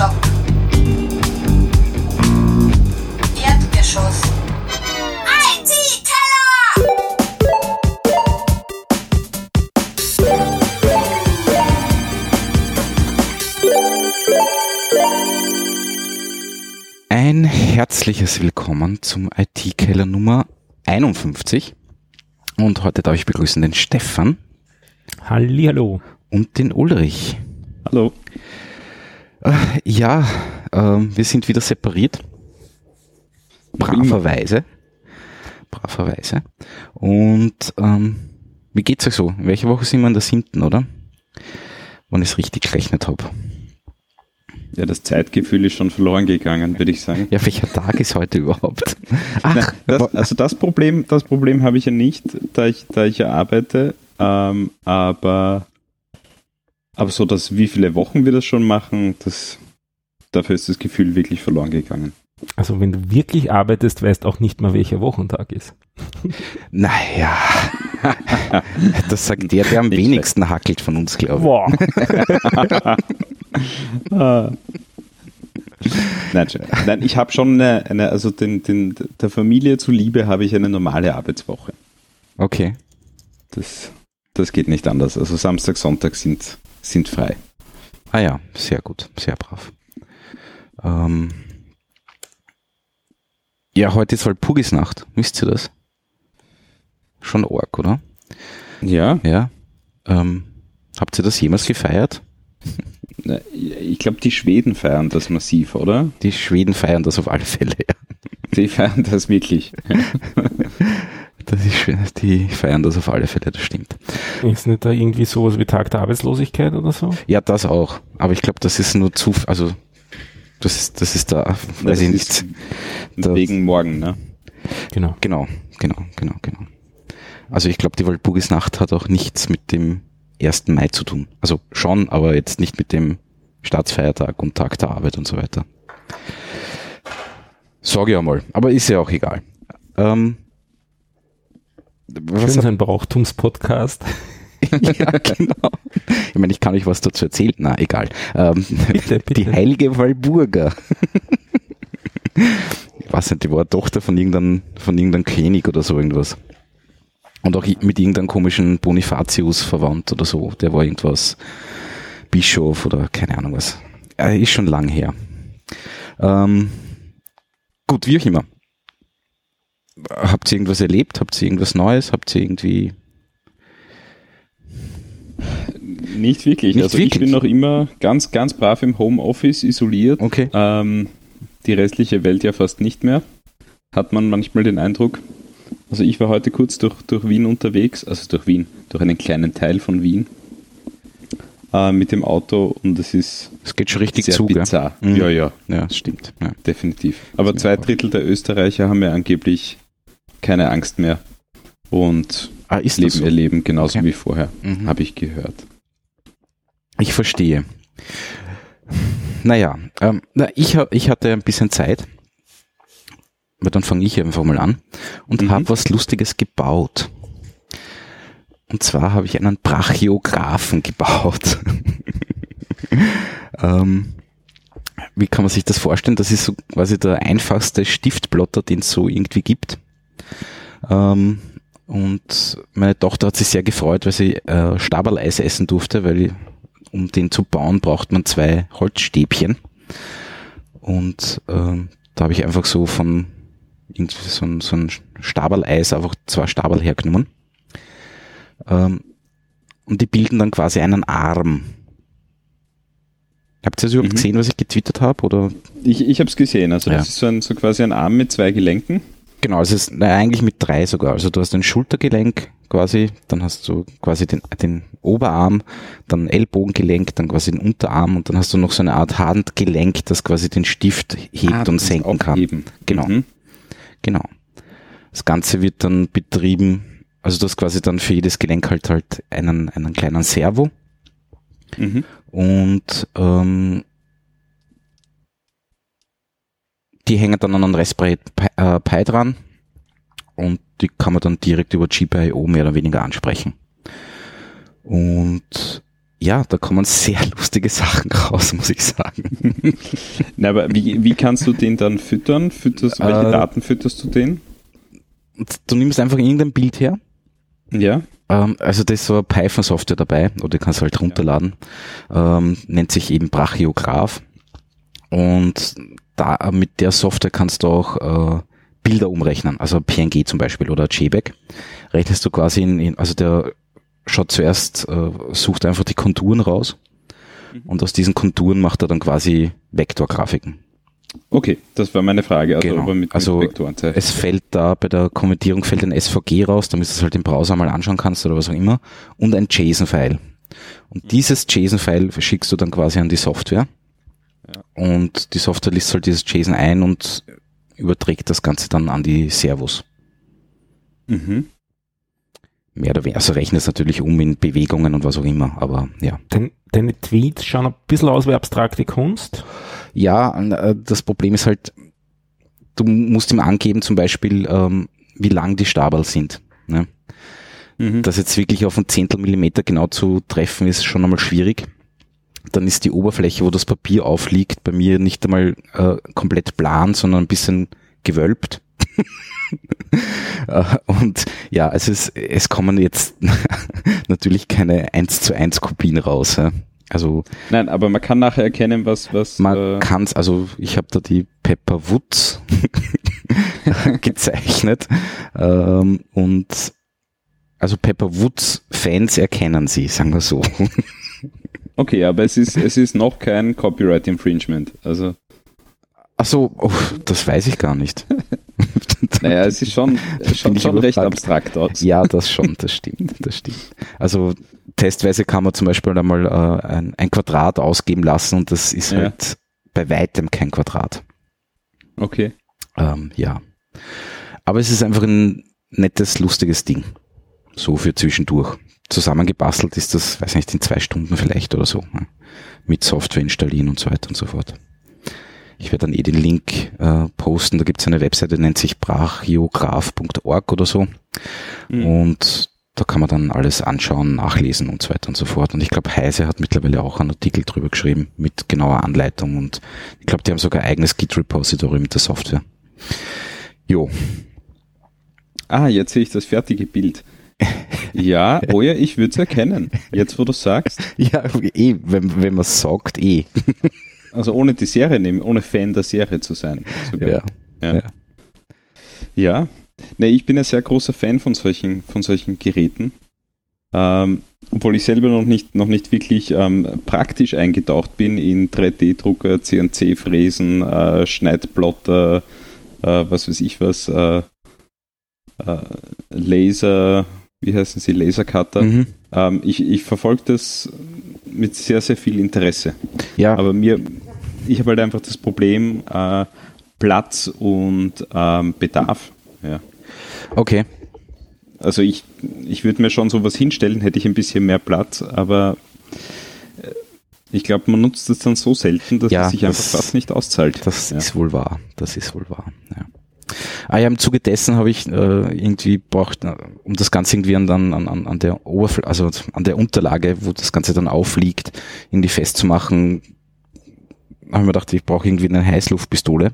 Stock. Erdgeschoss. Ein herzliches Willkommen zum IT-Keller Nummer 51. Und heute darf ich begrüßen den Stefan Hallihallo. und den Ulrich. Hallo. Ja, ähm, wir sind wieder separiert. Braverweise. Braverweise. Und ähm, wie geht's euch so? In welcher Woche sind wir in der siebten, oder? Wenn ich es richtig gerechnet habe. Ja, das Zeitgefühl ist schon verloren gegangen, würde ich sagen. Ja, welcher Tag ist heute überhaupt? Ach, Nein, das, also das Problem, das Problem habe ich ja nicht, da ich, da ich ja arbeite, ähm, aber, aber so, dass wie viele Wochen wir das schon machen, das, dafür ist das Gefühl wirklich verloren gegangen. Also wenn du wirklich arbeitest, weißt auch nicht mal, welcher Wochentag ist. naja. Das sagt der, der am Nicht wenigsten hackelt von uns, glaube ich. Boah. Ah. Nein, nein, ich habe schon eine, eine also den, den, der Familie zuliebe habe ich eine normale Arbeitswoche. Okay. Das, das geht nicht anders. Also Samstag, Sonntag sind, sind frei. Ah ja, sehr gut, sehr brav. Ähm ja, heute ist halt Pugisnacht, wisst ihr das? Schon arg, oder? Ja, Ja. Ähm, habt ihr das jemals gefeiert? Ich glaube, die Schweden feiern das massiv, oder? Die Schweden feiern das auf alle Fälle. Ja. Die feiern das wirklich. Das ist, schön, die feiern das auf alle Fälle, das stimmt. Ist nicht da irgendwie sowas wie Tag der Arbeitslosigkeit oder so? Ja, das auch. Aber ich glaube, das ist nur zu, also das ist, das ist da, weiß Das ich ist nicht. Wegen morgen, ne? Genau. Genau, genau, genau, genau. Also ich glaube, die Walpurgisnacht hat auch nichts mit dem 1. Mai zu tun. Also schon, aber jetzt nicht mit dem Staatsfeiertag und Tag der Arbeit und so weiter. Sag ich einmal, aber ist ja auch egal. Ähm, was, Schön sein Brauchtumspodcast. ja, genau. Ich meine, ich kann euch was dazu erzählen. Na, egal. Ähm, Bitte, bitte. Die heilige Walburga. ich weiß nicht, die war Tochter von irgendeinem, von irgendeinem König oder so irgendwas. Und auch mit irgendeinem komischen Bonifatius verwandt oder so. Der war irgendwas Bischof oder keine Ahnung was. Äh, ist schon lang her. Ähm, gut, wie auch immer. Habt ihr irgendwas erlebt? Habt ihr irgendwas Neues? Habt ihr irgendwie Nicht wirklich. Nicht also ich wirklich? bin noch immer ganz, ganz brav im Homeoffice isoliert. Okay. Ähm, die restliche Welt ja fast nicht mehr. Hat man manchmal den Eindruck. Also ich war heute kurz durch, durch Wien unterwegs, also durch Wien, durch einen kleinen Teil von Wien äh, mit dem Auto und es ist Es geht schon richtig sehr zu, bizarr. Mhm. Ja, ja, Ja, das stimmt. Ja. definitiv. Aber zwei. Drittel der Österreicher haben ja angeblich keine Angst mehr und Ah, leben so? ihr Leben genauso Okay. wie vorher, Mhm. habe ich gehört. Ich verstehe. Naja, ähm, na, ich, ich hatte ein bisschen Zeit. Aber dann fange ich einfach mal an und Mhm. habe was Lustiges gebaut. Und zwar habe ich einen Brachiographen gebaut. ähm, wie kann man sich das vorstellen? Das ist so quasi der einfachste Stiftplotter, den es so irgendwie gibt. Ähm, und meine Tochter hat sich sehr gefreut, weil sie äh, Stabaleis essen durfte, weil um den zu bauen, braucht man zwei Holzstäbchen. Und ähm, da habe ich einfach so von irgendwie so ein, so ein Stabaleis einfach zwei Stabal hergenommen. Ähm, und die bilden dann quasi einen Arm. Habt ihr das überhaupt Mhm. gesehen, was ich getwittert habe? Oder Ich, ich habe es gesehen. Also Ja. das ist so, ein, so quasi ein Arm mit zwei Gelenken. Genau, es ist na, eigentlich mit drei sogar. Also du hast ein Schultergelenk quasi, dann hast du quasi den, den Oberarm, dann Ellbogengelenk, dann quasi den Unterarm und dann hast du noch so eine Art Handgelenk, das quasi den Stift hebt Ah, und senken kann. Genau. Mhm. Genau. Das Ganze wird dann betrieben, also du hast quasi dann für jedes Gelenk halt halt einen, einen kleinen Servo Mhm. und ähm, die hängen dann an einen Raspberry Pi, äh, Pi dran und die kann man dann direkt über GPIO mehr oder weniger ansprechen. Und ja, da kommen sehr lustige Sachen raus, muss ich sagen. Na, aber wie, wie kannst du den dann füttern? Fütterst, welche Äh, Daten fütterst du den? Du nimmst einfach irgendein Bild her. Ja. Ähm, also da ist so eine Python-Software dabei, oder du kannst halt runterladen. Ähm, nennt sich eben Brachiograph. Und da mit der Software kannst du auch äh, Bilder umrechnen, also PNG zum Beispiel oder JPEG. Rechnest du quasi in, in also der schaut zuerst, äh, sucht einfach die Konturen raus und aus diesen Konturen macht er dann quasi Vektorgrafiken. Okay, das war meine Frage. Also, Genau. mit, Also, mit. Es fällt da bei der Konvertierung fällt ein SVG raus, damit du es halt im Browser mal anschauen kannst oder was auch immer und ein JSON-File. Und dieses JSON-File schickst du dann quasi an die Software und die Software liest halt dieses JSON ein und überträgt das Ganze dann an die Servos. Mhm. Mehr oder weniger. Also rechnet es natürlich um in Bewegungen und was auch immer, aber ja. Dein, deine Tweets schauen ein bisschen aus wie abstrakte Kunst. Ja, äh, das Problem ist halt, du musst ihm angeben zum Beispiel, ähm, wie lang die Stabel sind. Ne? Mhm. Das jetzt wirklich auf ein Zehntel Millimeter genau zu treffen, ist schon einmal schwierig. Dann ist die Oberfläche, wo das Papier aufliegt, bei mir nicht einmal äh, komplett plan, sondern ein bisschen gewölbt. Äh, Und ja, es, es kommen jetzt natürlich keine 1 zu 1 Kopien raus. Ja. Also Nein, aber man kann nachher erkennen, was, was man äh, kann's, also ich habe da die Pepper Woods gezeichnet ähm, und also Pepper Woods Fans erkennen sie, sagen wir so. Okay, aber es ist, es ist noch kein Copyright Infringement. Also, Ach so, oh, das weiß ich gar nicht. naja, es ist schon, schon, schon recht abstrakt aus. Ja, das schon, das stimmt, das stimmt. Also testweise kann man zum Beispiel einmal äh, ein, ein Quadrat ausgeben lassen und das ist Ja. halt bei weitem kein Quadrat. Okay. Ähm, ja. Aber es ist einfach ein nettes, lustiges Ding. So für zwischendurch. Zusammengebastelt ist das, weiß nicht, in zwei Stunden vielleicht oder so. ne? Mit Software installieren und so weiter und so fort. Ich werde dann eh den Link äh, posten. Da gibt es eine Webseite, die nennt sich brachiograph.org oder so. Mhm. Und da kann man dann alles anschauen, nachlesen und so weiter und so fort. Und ich glaube, Heise hat mittlerweile auch einen Artikel drüber geschrieben mit genauer Anleitung. Und ich glaube, die haben sogar ein eigenes Git-Repository mit der Software. Jo, Ah, jetzt sehe ich das fertige Bild. Ja, oh ja, ich würde es erkennen. Jetzt, wo du sagst. Ja, eh, wenn, wenn man sagt, eh. Also ohne die Serie nehmen, ohne Fan der Serie zu sein. Sogar. Ja. Ja. Ja. Ja. Nee, ich bin ein sehr großer Fan von solchen, von solchen Geräten. Ähm, obwohl ich selber noch nicht, noch nicht wirklich ähm, praktisch eingetaucht bin in 3D-Drucker, CNC-Fräsen, äh, Schneidplotter, äh, was weiß ich was, äh, äh, Laser, wie heißen sie, Lasercutter. Mhm. Ähm, ich ich verfolge das mit sehr, sehr viel Interesse. Ja, Aber mir, ich habe halt einfach das Problem äh, Platz und ähm, Bedarf. Ja. okay. Also ich, ich würde mir schon sowas hinstellen, hätte ich ein bisschen mehr Platz, aber äh, ich glaube, man nutzt es dann so selten, dass Ja, es sich einfach das- fast nicht auszahlt. Das ja. ist wohl wahr. Das ist wohl wahr. Ja. Ah ja, im Zuge dessen habe ich äh, irgendwie braucht, um das Ganze irgendwie an, an, an, an der Oberfläche, also an der Unterlage, wo das Ganze dann aufliegt, irgendwie festzumachen, habe ich mir gedacht, ich brauche irgendwie eine Heißluftpistole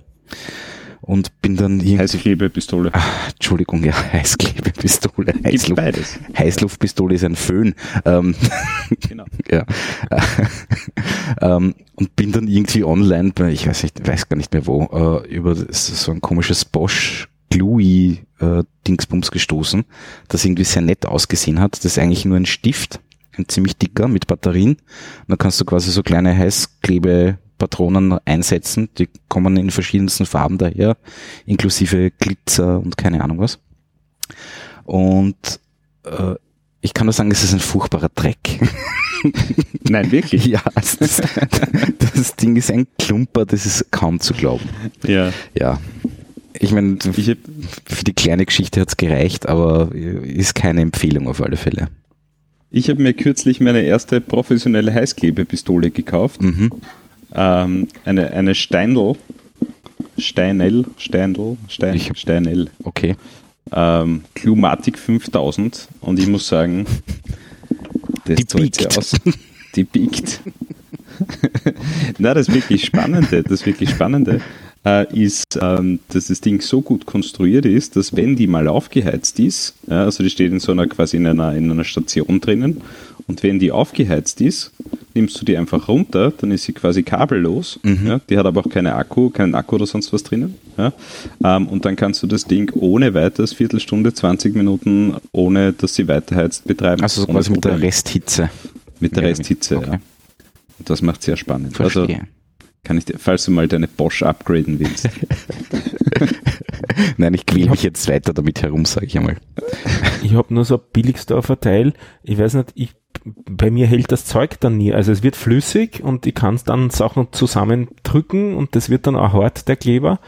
und bin dann irgendwie, Heißklebepistole. ah, Entschuldigung, ja, Heißklebepistole, Heißluft, beides. Heißluftpistole ist ein Föhn. Ähm, Genau. ja. ähm, und bin dann irgendwie online, bei, ich weiß nicht, weiß gar nicht mehr wo, äh, über so ein komisches Bosch Gluey äh, Dingsbums gestoßen, das irgendwie sehr nett ausgesehen hat. Das ist eigentlich nur ein Stift, ein ziemlich dicker mit Batterien. Und dann kannst du quasi so kleine Heißklebepatronen einsetzen, die kommen in verschiedensten Farben daher, inklusive Glitzer und keine Ahnung was. Und äh, ich kann nur sagen, es ist ein furchtbarer Dreck. Nein, wirklich. Ja, also das, das Ding ist ein Klumper, das ist kaum zu glauben. Ja. Ja. Ich meine, für die kleine Geschichte hat's gereicht, aber ist keine Empfehlung auf alle Fälle. ich hab mir kürzlich meine erste professionelle Heißklebepistole gekauft. Mhm. Ähm, eine, eine Steindl. Steinel, Steindl, Stein, Ich hab- Steinel. Okay. ähm, Clumatic 5000 und ich muss sagen, das Die zahlt sich aus. die biegt. Na, das wirklich Spannende, das wirklich Spannende äh, ist, ähm, dass das Ding so gut konstruiert ist, dass wenn die mal aufgeheizt ist, ja, also die steht in so einer quasi in einer, in einer Station drinnen und wenn die aufgeheizt ist, nimmst du die einfach runter, dann ist sie quasi kabellos. Mhm. Ja, die hat aber auch keine Akku, keinen Akku oder sonst was drinnen. Ja, ähm, und dann kannst du das Ding ohne weiteres Viertelstunde, 20 Minuten, ohne dass sie weiterheizt, betreiben. Also so quasi mit der. Resthitze. mit der Ja, Resthitze. okay. Ja. Und das macht sehr spannend. Also Verstehe. Kann ich dir, falls du mal deine Bosch upgraden willst. Nein, ich quäle mich jetzt weiter damit herum, sage ich einmal. Ich habe nur so ein Billigsdorfer Teil. Ich weiß nicht, ich, bei mir hält das Zeug dann nie. Also es wird flüssig und ich kann dann Sachen zusammendrücken und das wird dann auch hart, der Kleber.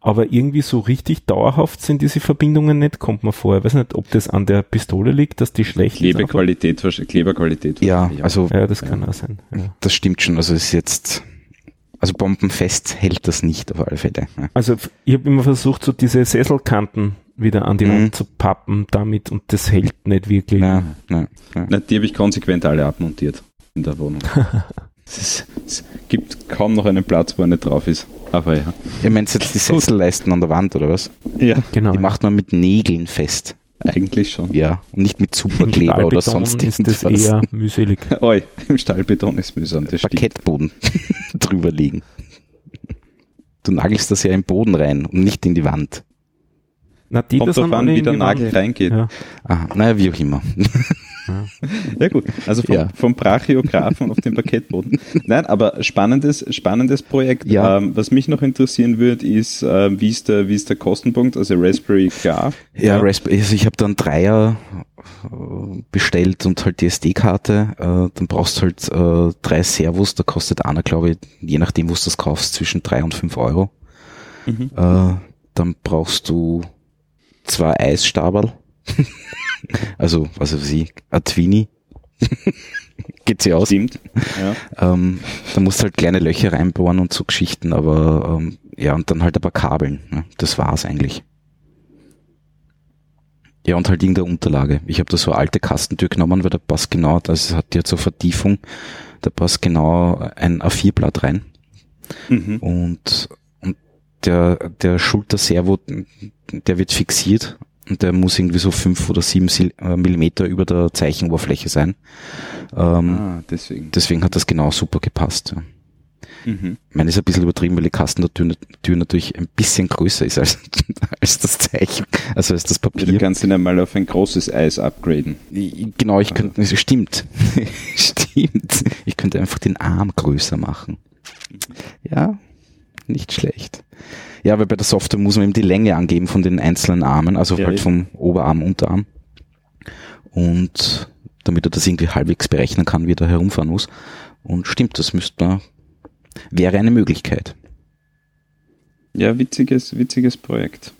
Aber irgendwie so richtig dauerhaft sind diese Verbindungen nicht, kommt mir vor. Ich weiß nicht, ob das an der Pistole liegt, dass die schlecht ist. Klebequalität, wahrsch- Kleberqualität. Ja, also Ja, das kann auch sein. Ja. das stimmt schon. Also es ist jetzt, also bombenfest hält das nicht auf alle Fälle. Ja. Also ich habe immer versucht, so diese Sesselkanten wieder an die Mhm. Wand zu pappen damit und das hält nicht wirklich. Nein, nein, nein. Na, die habe ich konsequent alle abmontiert in der Wohnung. es, es gibt kaum noch einen Platz, wo eine drauf ist. Aber ja. Ihr meint jetzt die Sesselleisten an der Wand oder was? Ja, Genau. Die macht man mit Nägeln fest. eigentlich schon. Ja, und nicht mit Superkleber oder Stahlbeton sonst ist das eher mühselig. Oi, im Stahlbeton ist mühsam, das stimmt. Parkettboden drüber legen. Du nagelst das ja im Boden rein und nicht in die Wand. Na, die Kommt das an, wie der Nagel reingeht. Ja. Aha, naja, wie auch immer. Ja gut, also vom, Ja. vom Brachiografen auf den Parkettboden. Nein, aber spannendes, spannendes Projekt. Ja. Ähm, was mich noch interessieren würde, ist, äh, wie, ist der, wie ist der Kostenpunkt? Also Raspberry klar. Ja, Raspberry, also ich habe dann Dreier äh, bestellt und halt die SD-Karte. Äh, dann brauchst du halt äh, drei Servos, da kostet einer, glaube ich, je nachdem, wo du das kaufst, zwischen drei und fünf Euro. Mhm. Äh, dann brauchst du zwei Eisstaberl. also, was weiß ich, ein Twini. Geht sie aus. Stimmt. Ja. Ähm, da musst du halt kleine Löcher reinbohren und so Geschichten, aber ähm, ja, und dann halt ein paar Kabeln. Ne? Das war's eigentlich. Ja, und halt irgendeine Unterlage. Ich habe da so eine alte Kastentür genommen, weil da passt genau, das hat jetzt so Vertiefung, da passt genau ein A4-Blatt rein. Mhm. Und, und der, der Schulterservo, der wird fixiert und der muss irgendwie so fünf oder sieben äh, Millimeter über der Zeichenoberfläche sein. Ähm, Ah, deswegen. Deswegen hat das genau super gepasst. Ja. Mhm. Ich meine, ist ein bisschen übertrieben, weil die Kastentür Tür natürlich ein bisschen größer ist als, als das Zeichen, also als das Du Papier. kannst ihn einmal auf ein großes Eis upgraden. Genau, ich könnte, es stimmt, stimmt. Ich könnte einfach den Arm größer machen. Ja, nicht schlecht. Ja, weil bei der Software muss man eben die Länge angeben von den einzelnen Armen, also Ja, halt vom Oberarm, Unterarm. Und damit er das irgendwie halbwegs berechnen kann, wie er da herumfahren muss. Und stimmt, das müsste man, wäre eine Möglichkeit. Ja, witziges, witziges Projekt.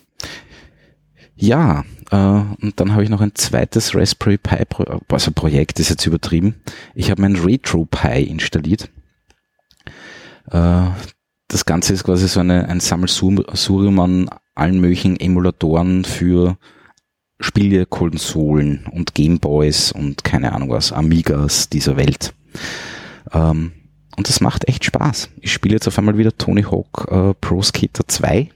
Ja, äh, und dann habe ich noch ein zweites Raspberry Pi, Pro also Projekt ist jetzt übertrieben. Ich habe mein Retro Pi installiert. Äh, das Ganze ist quasi so eine, ein Sammelsurium an allen möglichen Emulatoren für Spielekonsolen und Gameboys und keine Ahnung was, Amigas dieser Welt. Ähm, und das macht echt Spaß. Ich spiele jetzt auf einmal wieder Tony Hawk äh, Pro Skater 2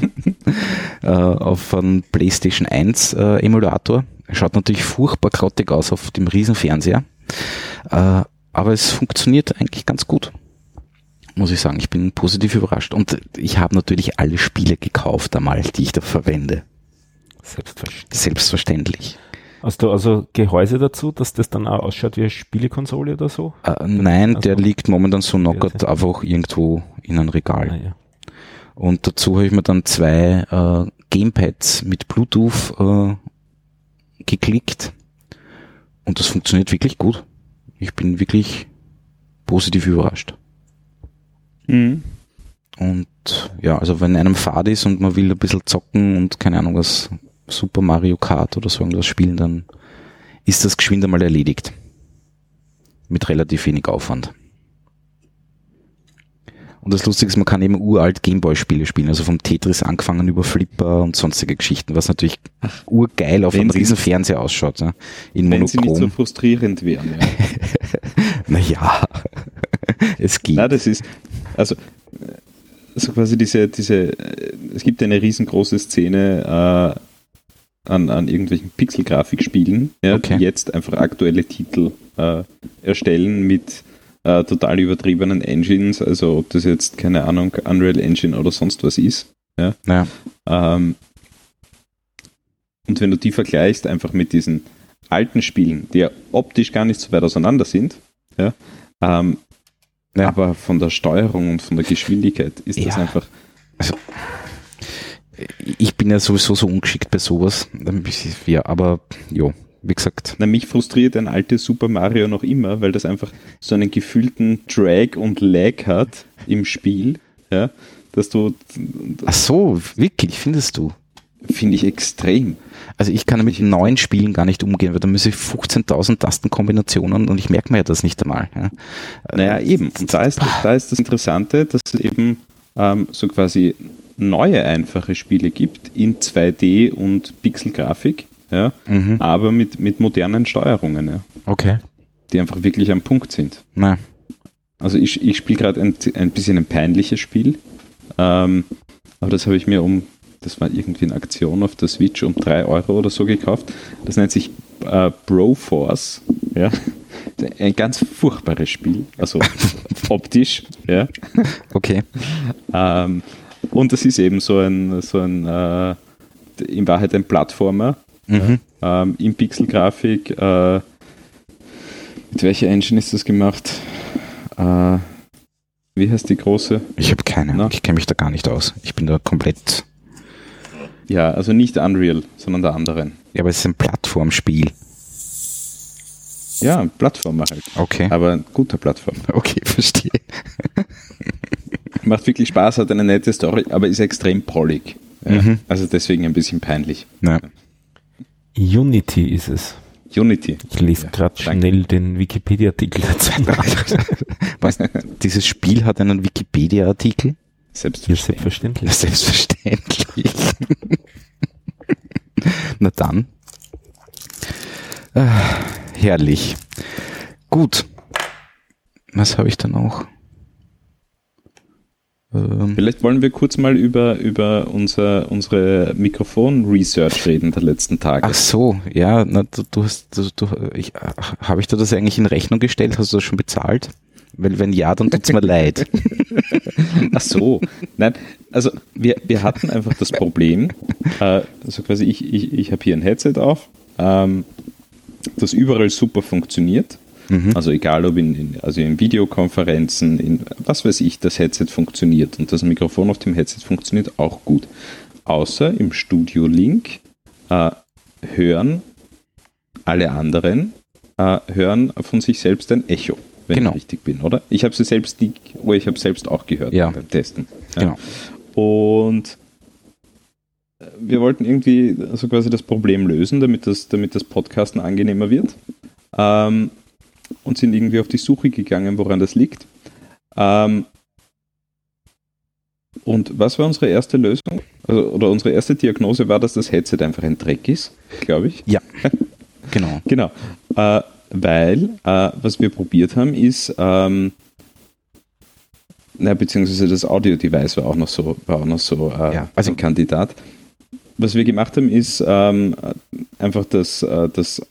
äh, auf einem PlayStation 1 äh, Emulator. Schaut natürlich furchtbar grottig aus auf dem Riesenfernseher. Äh, aber es funktioniert eigentlich ganz gut. Muss ich sagen, ich bin positiv überrascht. Und ich habe natürlich alle Spiele gekauft einmal, die ich da verwende. Selbstverständlich. Selbstverständlich. Hast du also Gehäuse dazu, dass das dann auch ausschaut wie eine Spielekonsole oder so? Äh, nein, Also- der liegt momentan so knockert einfach irgendwo in einem Regal. Ah, ja. Und dazu habe ich mir dann zwei äh, Gamepads mit Bluetooth äh, geklickt. Und das funktioniert wirklich gut. Ich bin wirklich positiv überrascht. Mhm. Und ja, also wenn einem Fahrt ist und man will ein bisschen zocken und keine Ahnung was, Super Mario Kart oder so irgendwas spielen, dann ist das geschwind einmal erledigt. Mit relativ wenig Aufwand. Und das Lustige ist, man kann eben uralt Gameboy-Spiele spielen, also vom Tetris angefangen über Flipper und sonstige Geschichten, was natürlich urgeil auf Wenn einem riesen Fernseher ausschaut, ja, in Wenn sie nicht so Monochrom. frustrierend wären. Ja. Naja, es geht. Na, das ist, also, so quasi diese, diese, es gibt eine riesengroße Szene äh, an, an irgendwelchen Pixel-Grafikspielen, ja, Okay. die jetzt einfach aktuelle Titel äh, erstellen mit äh, total übertriebenen Engines, also ob das jetzt, keine Ahnung, Unreal Engine oder sonst was ist. Naja, Ähm, und wenn du die vergleichst einfach mit diesen alten Spielen, die ja optisch gar nicht so weit auseinander sind, ja, ähm, Ja. aber von der Steuerung und von der Geschwindigkeit ist das Ja. einfach ich bin ja sowieso so ungeschickt bei sowas. Ja, aber jo, wie gesagt. Na, mich frustriert ein altes Super Mario noch immer, weil das einfach so einen gefühlten Drag und Lag hat im Spiel, ja, dass du, Ach so, wirklich, findest du? finde ich extrem. Also ich kann mit neuen Spielen gar nicht umgehen, weil da muss ich 15.000 Tastenkombinationen und ich merke mir ja das nicht einmal. Ja. Naja, eben. Und da ist, da ist das Interessante, dass es eben ähm, so quasi neue einfache Spiele gibt in 2D und Pixelgrafik, ja, Mhm. aber mit, mit modernen Steuerungen, ja, Okay. die einfach wirklich am Punkt sind. Na, Also ich, ich spiele gerade ein, ein bisschen ein peinliches Spiel, ähm, aber das habe ich mir um, das war irgendwie eine Aktion auf der Switch um 3 Euro oder so gekauft. Das nennt sich äh, Broforce, ja. Ein ganz furchtbares Spiel, also optisch, ja. okay. Ähm, und das ist eben so ein, so ein äh, in Wahrheit ein Plattformer Mhm. ähm, in Pixelgrafik. Äh, mit welcher Engine ist das gemacht? Äh, wie heißt die große? Ich habe keine Na? ich kenne mich da gar nicht aus. Ich bin da komplett. Ja, also nicht Unreal, sondern der anderen. Ja, aber es ist ein Plattformspiel. Ja, ein Plattformer halt. Okay. Aber ein guter Plattformer. Okay, verstehe. Macht wirklich Spaß, hat eine nette Story, aber ist extrem pollig. Ja, Mhm. Also deswegen ein bisschen peinlich. Na, Unity ist es. Unity. Ich lese Ja, gerade schnell den Wikipedia-Artikel dazu was, dieses Spiel hat einen Wikipedia-Artikel? Ja, Selbstverständlich. selbstverständlich. Selbstverständlich. Na dann. Ah, herrlich. Gut. Was habe ich dann auch? Ähm, Vielleicht wollen wir kurz mal über, über unser, unsere Mikrofon-Research reden der letzten Tage. ach so, ja, na, du, du hast, du, du, ich, habe ich dir das eigentlich in Rechnung gestellt? Hast du das schon bezahlt? Weil wenn ja, dann tut's mir leid. Ach so, nein, also wir, wir hatten einfach das Problem, äh, also quasi ich, ich, ich habe hier ein Headset auf, ähm, das überall super funktioniert. Mhm. Also egal ob in, in, also in Videokonferenzen, in was weiß ich, das Headset funktioniert und das Mikrofon auf dem Headset funktioniert auch gut. Außer im Studio Link äh, hören alle anderen äh, hören von sich selbst ein Echo, wenn Genau. ich richtig bin, oder? Ich habe sie selbst, die, oh, ich habe selbst auch gehört Ja. beim Testen. Ja. Genau. Und äh, wir wollten irgendwie so quasi das Problem lösen, damit das, damit das Podcasten angenehmer wird. Ähm, und sind irgendwie auf die Suche gegangen, woran das liegt. Ähm, und was war unsere erste Lösung? Also, oder unsere erste Diagnose war, dass das Headset einfach ein Dreck ist, glaube ich. Genau. Genau. Äh, weil, äh, was wir probiert haben, ist, ähm, na, beziehungsweise das Audio-Device war auch noch so, war auch noch so äh, Ja, also- ein Kandidat. Was wir gemacht haben, ist ähm, einfach das, äh, das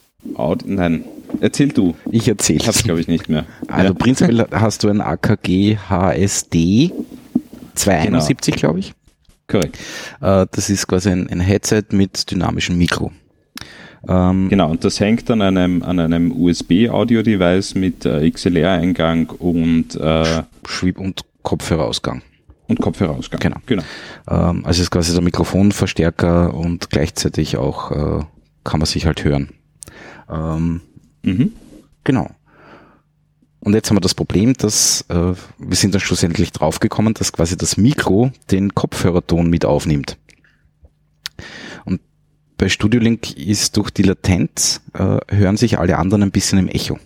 nein, erzähl du. Ich erzähle Ich hab's, glaube ich, nicht mehr. Also ja. prinzipiell hast du ein AKG HSD 271, glaube ich. Korrekt. Äh, das ist quasi ein, ein Headset mit dynamischem Mikro. Ähm, Genau, und das hängt an einem, an einem USB-Audio-Device mit äh, XLR-Eingang und, äh, Schwieb- und Kopfhörerausgang. und Kopfhörerausgang. Genau. genau. Ähm, also ist quasi der Mikrofonverstärker und gleichzeitig auch äh, kann man sich halt hören. Ähm, Mhm. Genau. Und jetzt haben wir das Problem, dass äh, wir sind dann schlussendlich draufgekommen, dass quasi das Mikro den Kopfhörerton mit aufnimmt. Und bei Studio Link ist durch die Latenz äh, hören sich alle anderen ein bisschen im Echo.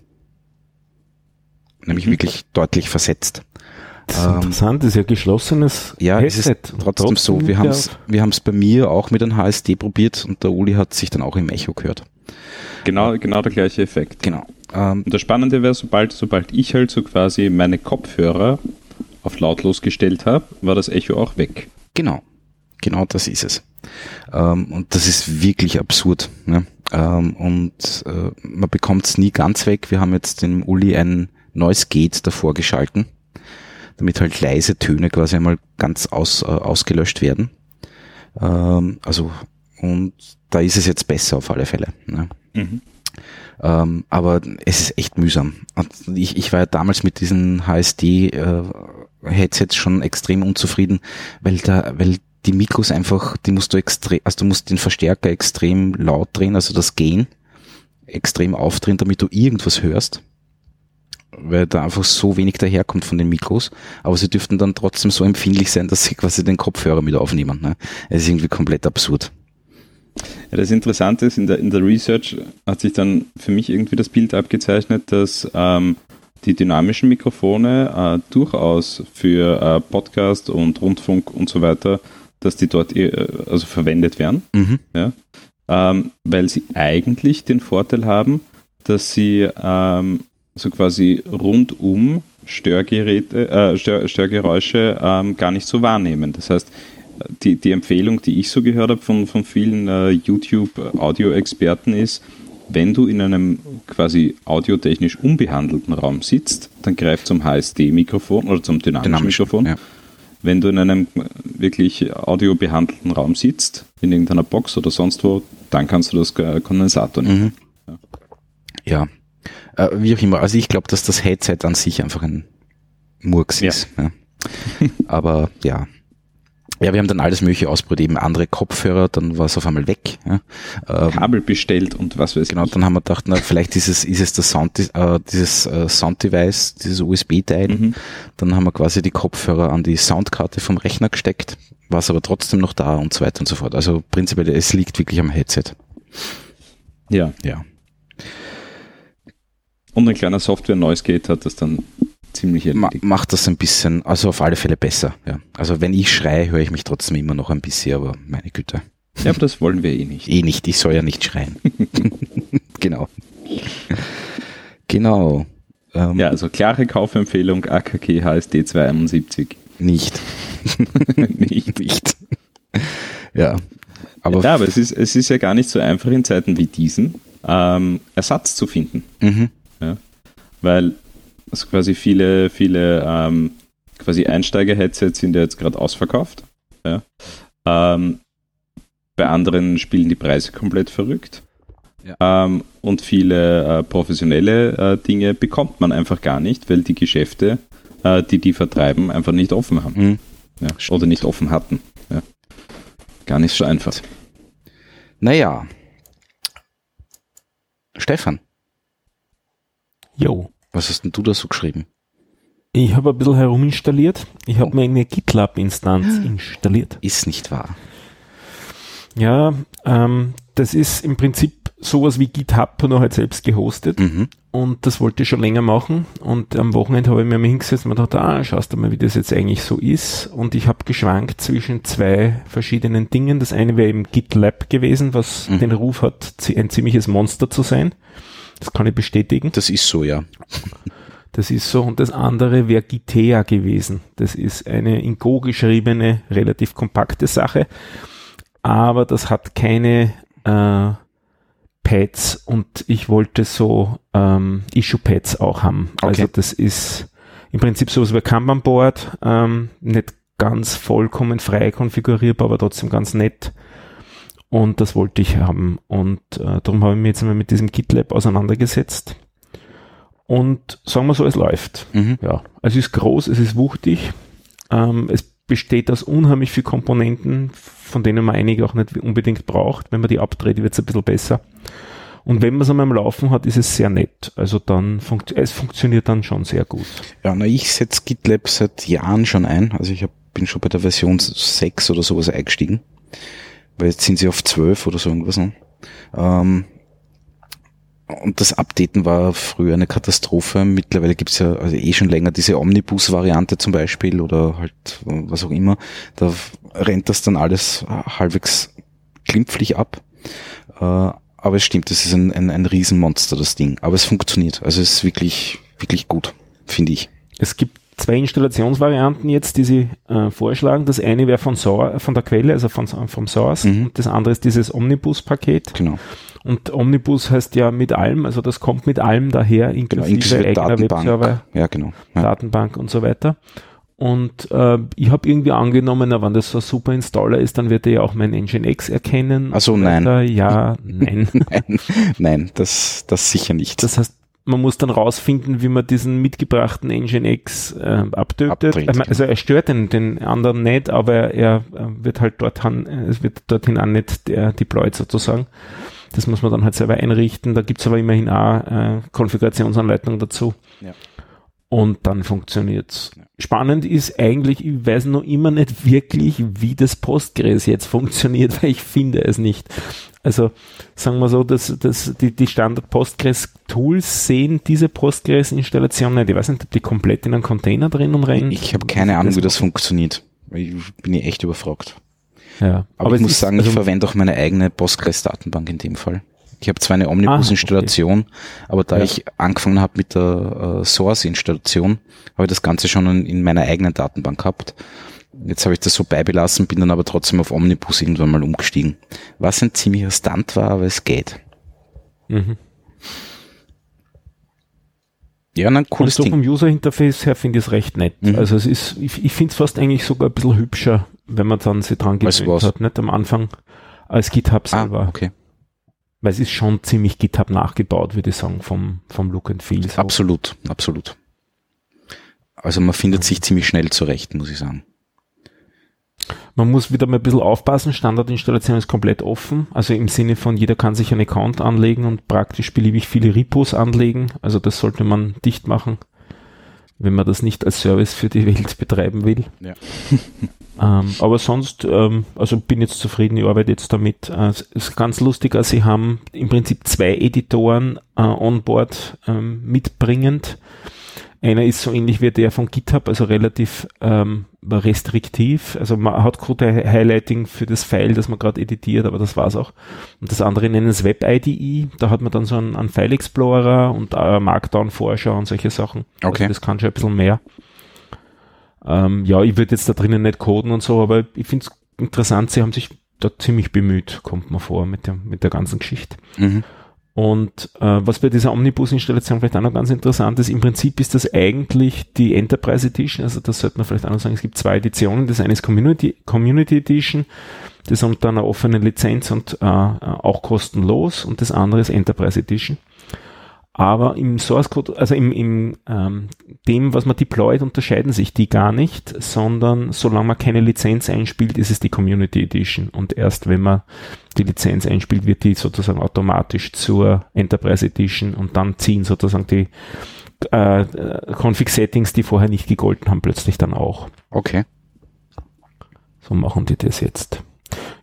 Nämlich Mhm. wirklich deutlich versetzt. Das ist Ähm, interessant, das ist ja geschlossenes Ja, es ist Headset. Und trotzdem so. Wir haben es wir haben's bei mir auch mit einem HSD probiert und der Uli hat sich dann auch im Echo gehört. Genau, genau der gleiche Effekt. Genau. Ähm, Und das Spannende wäre, sobald, sobald ich halt so quasi meine Kopfhörer auf lautlos gestellt habe, war das Echo auch weg. Genau, genau das ist es. Ähm, und das ist wirklich absurd. Ne? Ähm, und äh, man bekommt es nie ganz weg. Wir haben jetzt dem Uli ein neues Gate davor geschalten, damit halt leise Töne quasi einmal ganz aus, äh, ausgelöscht werden. Ähm, also und da ist es jetzt besser auf alle Fälle. Ne? Mhm. Ähm, aber es ist echt mühsam. Und ich, ich war ja damals mit diesen HSD-Headsets schon extrem unzufrieden, weil da, weil die Mikros einfach, die musst du extrem, also du musst den Verstärker extrem laut drehen, also das Gain extrem aufdrehen, damit du irgendwas hörst. Weil da einfach so wenig daherkommt von den Mikros. Aber sie dürften dann trotzdem so empfindlich sein, dass sie quasi den Kopfhörer mit aufnehmen. Ne? Es ist irgendwie komplett absurd. Ja, das Interessante ist, in der, in der Research hat sich dann für mich irgendwie das Bild abgezeichnet, dass ähm, die dynamischen Mikrofone äh, durchaus für äh, Podcast und Rundfunk und so weiter, dass die dort äh, also verwendet werden, Mhm. ja, ähm, weil sie eigentlich den Vorteil haben, dass sie ähm, so quasi rundum Störgeräte, äh, Stör, Störgeräusche ähm, gar nicht so wahrnehmen. Das heißt, die, die Empfehlung, die ich so gehört habe von, von vielen äh, YouTube-Audio-Experten ist, wenn du in einem quasi audiotechnisch unbehandelten Raum sitzt, dann greif zum HSD-Mikrofon oder zum dynamischen Dynamisch. Mikrofon. Ja. Wenn du in einem wirklich audiobehandelten Raum sitzt, in irgendeiner Box oder sonst wo, dann kannst du das äh, Kondensator nehmen. Mhm. Ja. Äh, wie auch immer. Also ich glaube, dass das Headset an sich einfach ein Murks Ja. ist. Ja. Aber ja. Ja, wir haben dann alles mögliche ausprobiert, eben andere Kopfhörer, dann war es auf einmal weg. Ja. Ähm, Kabel bestellt und was weiß genau, ich. dann haben wir gedacht, na, vielleicht ist es, ist es das Sound, äh, dieses äh, Sound-Device, dieses USB-Teil. Mhm. Dann haben wir quasi die Kopfhörer an die Soundkarte vom Rechner gesteckt, war es aber trotzdem noch da und so weiter und so fort. Also prinzipiell, es liegt wirklich am Headset. Ja. Ja. Und ein kleiner Software-Noise-Gate hat das dann ziemlich Ma erledigt. macht das ein bisschen, also auf alle Fälle besser. Ja. Also wenn ich schreie, höre ich mich trotzdem immer noch ein bisschen, aber meine Güte. Ja, aber das wollen wir eh nicht. Eh nicht, ich soll ja nicht schreien. genau. Genau. Ähm, Ja, also klare Kaufempfehlung AKG HSD 271. Nicht. Nicht. nicht. Ja. Aber, ja, aber es ist, es ist ja gar nicht so einfach in Zeiten wie diesen, ähm, Ersatz zu finden. mhm. Weil also quasi viele, viele ähm, quasi Einsteiger-Headsets sind ja jetzt gerade ausverkauft. Ja. Ähm, bei anderen spielen die Preise komplett verrückt. Ähm, und viele äh, professionelle äh, Dinge bekommt man einfach gar nicht, weil die Geschäfte, äh, die die vertreiben, einfach nicht offen haben. Mhm. Ja. Oder nicht offen hatten. Ja. Gar nicht so einfach. Naja. Stefan, Jo. was hast denn du da so geschrieben? Ich habe ein bisschen heruminstalliert. Ich habe mir eine GitLab-Instanz installiert. Ist nicht wahr. Ja, ähm, das ist im Prinzip sowas wie GitHub, nur halt selbst gehostet. Mhm. Und das wollte ich schon länger machen. Und am Wochenende habe ich mir mal hingesetzt und mir gedacht, ah, schaust du mal, wie das jetzt eigentlich so ist. Und ich habe geschwankt zwischen zwei verschiedenen Dingen. Das eine wäre eben GitLab gewesen, was Mhm. den Ruf hat, ein ziemliches Monster zu sein. Das kann ich bestätigen. Das ist so, ja. Das ist so. Und das andere wäre Gitea gewesen. Das ist eine in Go geschriebene, relativ kompakte Sache. Aber das hat keine äh, Pads und ich wollte so ähm, Issue-Pads auch haben. Also Okay. das ist im Prinzip sowas wie Kanban-Board, ähm, nicht ganz vollkommen frei konfigurierbar, aber trotzdem ganz nett. Und das wollte ich haben. Und äh, darum habe ich mich jetzt einmal mit diesem GitLab auseinandergesetzt. Und sagen wir so, es läuft. Mhm. Ja, es ist groß, es ist wuchtig. Ähm, es besteht aus unheimlich viel Komponenten, von denen man einige auch nicht unbedingt braucht. Wenn man die abdreht, wird es ein bisschen besser. Und wenn man es einmal am Laufen hat, ist es sehr nett. Also dann funkt es funktioniert dann schon sehr gut. Ja, na, ich setze GitLab seit Jahren schon ein. Also ich hab, bin schon bei der Version 6 oder sowas eingestiegen. Weil jetzt sind sie auf 12 oder so irgendwas. Ne? Ähm, und das Updaten war früher eine Katastrophe. Mittlerweile gibt's ja also eh schon länger diese Omnibus-Variante zum Beispiel oder halt was auch immer. Da rennt das dann alles halbwegs glimpflich ab. Äh, aber es stimmt, das ist ein, ein, ein Riesenmonster, das Ding. Aber es funktioniert. Also es ist wirklich, wirklich gut, finde ich. Es gibt zwei Installationsvarianten jetzt, die Sie äh, vorschlagen. Das eine wäre von, Sour, von der Quelle, also von, vom Source. Mhm. Und das andere ist dieses Omnibus-Paket. Genau. Und Omnibus heißt ja mit allem, also das kommt mit allem daher, genau inklusive, inklusive eigener Datenbank. Webserver, Ja, genau. Ja. Datenbank und so weiter. Und äh, ich habe irgendwie angenommen, na, wenn das so ein super Installer ist, dann wird er ja auch mein Nginx erkennen. Ach so, und nein. weiter. Ja, nein. Nein, nein, das, das sicher nicht. Das heißt, man muss dann rausfinden, wie man diesen mitgebrachten Nginx äh, abtötet. Abdreht, also er stört den, den anderen nicht, aber er äh, wird halt dorthin, äh, es wird dorthin auch nicht der deployed sozusagen. Das muss man dann halt selber einrichten. Da gibt's aber immerhin auch äh, Konfigurationsanleitungen dazu. Ja. Und dann funktioniert's. Ja. Spannend ist eigentlich, ich weiß noch immer nicht wirklich, wie das Postgres jetzt funktioniert, weil ich finde es nicht. Also sagen wir so, dass, dass die, die Standard-Postgres-Tools sehen diese Postgres-Installation nicht. Ich weiß nicht, ob die komplett in einem Container drin und rein. Ich habe keine Ahnung, wie das funktioniert. Ich bin ich echt überfragt. Ja, Aber, ich es muss ist- sagen, also, ich verwende auch meine eigene Postgres-Datenbank in dem Fall. Ich habe zwar eine Omnibus-Installation, aber da Ja. ich angefangen habe mit der äh, Source-Installation, habe ich das Ganze schon in, in meiner eigenen Datenbank gehabt. Jetzt habe ich das so beibelassen, bin dann aber trotzdem auf Omnibus irgendwann mal umgestiegen. Was ein ziemlicher Stunt war, aber es geht. mhm. Ja, Und cooles so Ding. vom User-Interface her finde ich es recht nett. Mhm. Also es ist, ich, ich finde es fast eigentlich sogar ein bisschen hübscher, wenn man dann sich dran gewöhnt was? hat, nicht am Anfang als GitHub Ah, selber. okay. Weil es ist schon ziemlich GitHub nachgebaut, würde ich sagen, vom, vom Look and Feel. So. Absolut, absolut. Also man findet sich ziemlich schnell zurecht, muss ich sagen. Man muss wieder mal ein bisschen aufpassen. Standardinstallation ist komplett offen. Also im Sinne von jeder kann sich einen Account anlegen und praktisch beliebig viele Repos anlegen. Also das sollte man dicht machen, wenn man das nicht als Service für die Welt betreiben will. Ja. ähm, aber sonst, ähm, also bin jetzt zufrieden, ich arbeite jetzt damit. Äh, es ist ganz lustig, also sie haben im Prinzip zwei Editoren äh, on board ähm, mitbringend. Einer ist so ähnlich wie der von GitHub, also relativ ähm, restriktiv. Also man hat gute Highlighting für das File, das man gerade editiert, aber das war's auch. Und das andere nennen es Web-IDE. Da hat man dann so einen, einen File Explorer und äh, Markdown-Vorschau und solche Sachen. Okay. Also das kann schon ein bisschen mehr. Ähm, ja, ich würde jetzt da drinnen nicht coden und so, aber ich finde es interessant, sie haben sich da ziemlich bemüht, kommt mir vor, mit der, mit der ganzen Geschichte. Mhm. Und äh, was bei dieser Omnibus-Installation vielleicht auch noch ganz interessant ist, im Prinzip ist das eigentlich die Enterprise Edition, also das sollte man vielleicht auch noch sagen, es gibt zwei Editionen, das eine ist Community, Community Edition, das unter einer offenen Lizenz und äh, auch kostenlos und das andere ist Enterprise Edition. Aber im Source Code, also im, im ähm, dem, was man deployt, unterscheiden sich die gar nicht, sondern solange man keine Lizenz einspielt, ist es die Community Edition. Und erst wenn man die Lizenz einspielt, wird die sozusagen automatisch zur Enterprise Edition und dann ziehen sozusagen die äh, Config-Settings, die vorher nicht gegolten haben, plötzlich dann auch. Okay. So machen die das jetzt.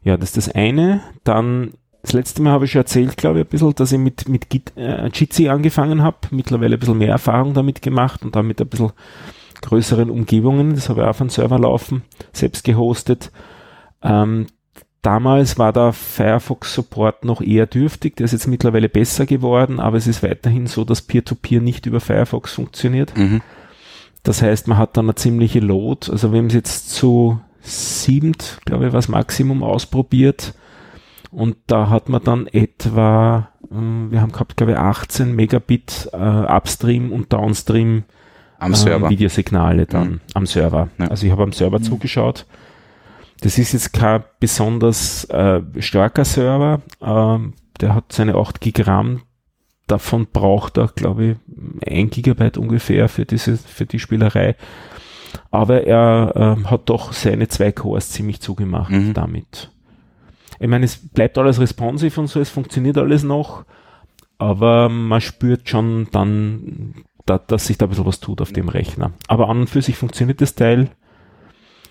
Ja, das ist das eine. Dann, das letzte Mal habe ich schon erzählt, glaube ich, ein bisschen, dass ich mit, mit Git, äh, Jitsi angefangen habe. Mittlerweile ein bisschen mehr Erfahrung damit gemacht und damit ein bisschen größeren Umgebungen. Das habe ich auf einem Server laufen, selbst gehostet. Ähm, damals war der Firefox Support noch eher dürftig. Der ist jetzt mittlerweile besser geworden, aber es ist weiterhin so, dass Peer-to-Peer nicht über Firefox funktioniert. Mhm. Das heißt, man hat dann eine ziemliche Load. Also wir haben es jetzt zu siebt, glaube ich, was Maximum ausprobiert. Und da hat man dann etwa, äh, wir haben gehabt, glaube ich, 18 Megabit äh, Upstream und Downstream Am ähm, Server. Videosignale dann Mhm. am Server. Ja. Also ich habe am Server zugeschaut. Das ist jetzt kein besonders äh, starker Server. Ähm, der hat seine 8 Gig RAM. Davon braucht er, glaube ich, 1 Gigabyte ungefähr für diese, für die Spielerei. Aber er ähm, hat doch seine zwei Cores ziemlich zugemacht Mhm. damit. Ich meine, es bleibt alles responsive und so, es funktioniert alles noch, aber man spürt schon dann, da, dass sich da ein bisschen was tut auf dem Rechner. Aber an und für sich funktioniert das Teil.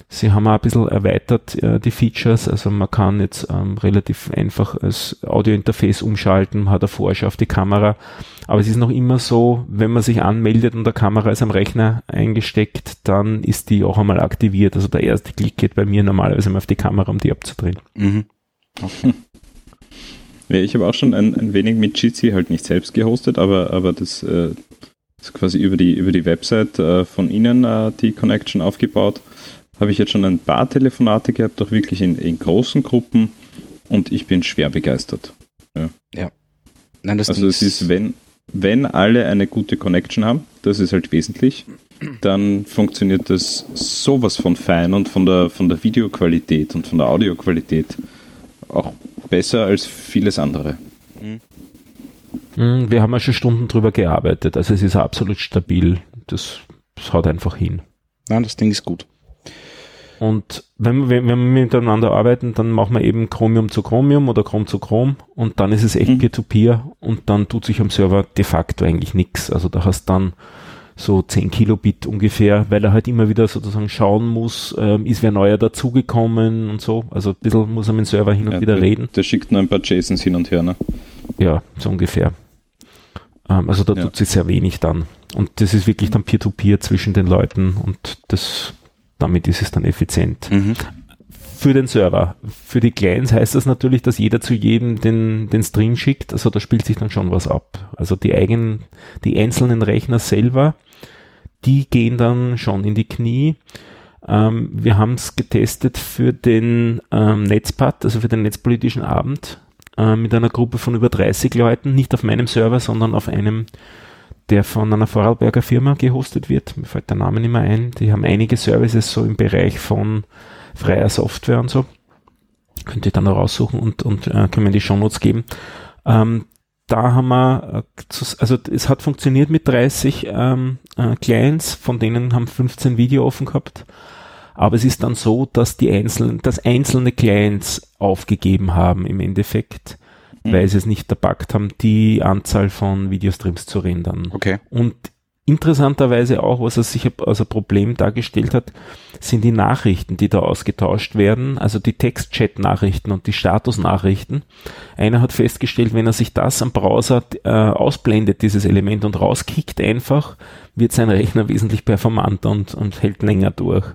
Sie haben auch ein bisschen erweitert äh, die Features, also man kann jetzt ähm, relativ einfach das Audiointerface umschalten, man hat eine Vorschau auf die Kamera, aber es ist noch immer so, wenn man sich anmeldet und der Kamera ist am Rechner eingesteckt, dann ist die auch einmal aktiviert. Also der erste Klick geht bei mir normalerweise mal auf die Kamera, um die abzudrehen. Mhm. Okay. Ja, ich habe auch schon ein, ein wenig mit Jitsi halt nicht selbst gehostet, aber, aber das äh, ist quasi über die, über die Website äh, von Ihnen äh, die Connection aufgebaut. Habe ich jetzt schon ein paar Telefonate gehabt, auch wirklich in, in großen Gruppen und ich bin schwer begeistert. Ja. ja. Nein, das also es ist, wenn, wenn alle eine gute Connection haben, das ist halt wesentlich, dann funktioniert das sowas von fein und von der, von der Videoqualität und von der Audioqualität auch besser als vieles andere. Mhm. Wir haben ja schon Stunden drüber gearbeitet, also es ist absolut stabil. Das, das haut einfach hin. Nein, das Ding ist gut. Und wenn wir, wenn wir miteinander arbeiten, dann machen wir eben Chromium zu Chromium oder Chrom zu Chrom und dann ist es echt mhm. Peer-to-Peer -Peer und dann tut sich am Server de facto eigentlich nichts. Also da hast dann so 10 Kilobit ungefähr, weil er halt immer wieder sozusagen schauen muss, ähm, ist wer neuer dazugekommen und so. Also ein bisschen muss er mit dem Server hin und ja, wieder der, reden. Der schickt nur ein paar JSONs hin und her, ne? Ja, so ungefähr. Ähm, also da ja. tut sich sehr wenig dann. Und das ist wirklich dann Peer-to-Peer -Peer zwischen den Leuten und das, damit ist es dann effizient. Mhm für den Server. Für die Clients heißt das natürlich, dass jeder zu jedem den, den Stream schickt. Also da spielt sich dann schon was ab. Also die eigenen, die einzelnen Rechner selber, die gehen dann schon in die Knie. Ähm, wir haben es getestet für den ähm, Netzpad, also für den netzpolitischen Abend, äh, mit einer Gruppe von über 30 Leuten, nicht auf meinem Server, sondern auf einem, der von einer Vorarlberger Firma gehostet wird. Mir fällt der Name nicht mehr ein. Die haben einige Services so im Bereich von freier Software und so. Könnt ihr dann noch raussuchen und, und äh, können wir in die Shownotes geben. Ähm, da haben wir, äh, also es hat funktioniert mit 30 ähm, äh, Clients, von denen haben 15 Video offen gehabt. Aber es ist dann so, dass die einzelnen, dass einzelne Clients aufgegeben haben im Endeffekt, mhm. weil sie es nicht erpackt haben, die Anzahl von Videostreams zu rendern. Okay. Und interessanterweise auch, was er sich als ein Problem dargestellt hat, sind die Nachrichten, die da ausgetauscht werden, also die Text-Chat-Nachrichten und die Status-Nachrichten. Einer hat festgestellt, wenn er sich das am Browser äh, ausblendet, dieses Element und rauskickt einfach, wird sein Rechner wesentlich performanter und, und hält länger durch.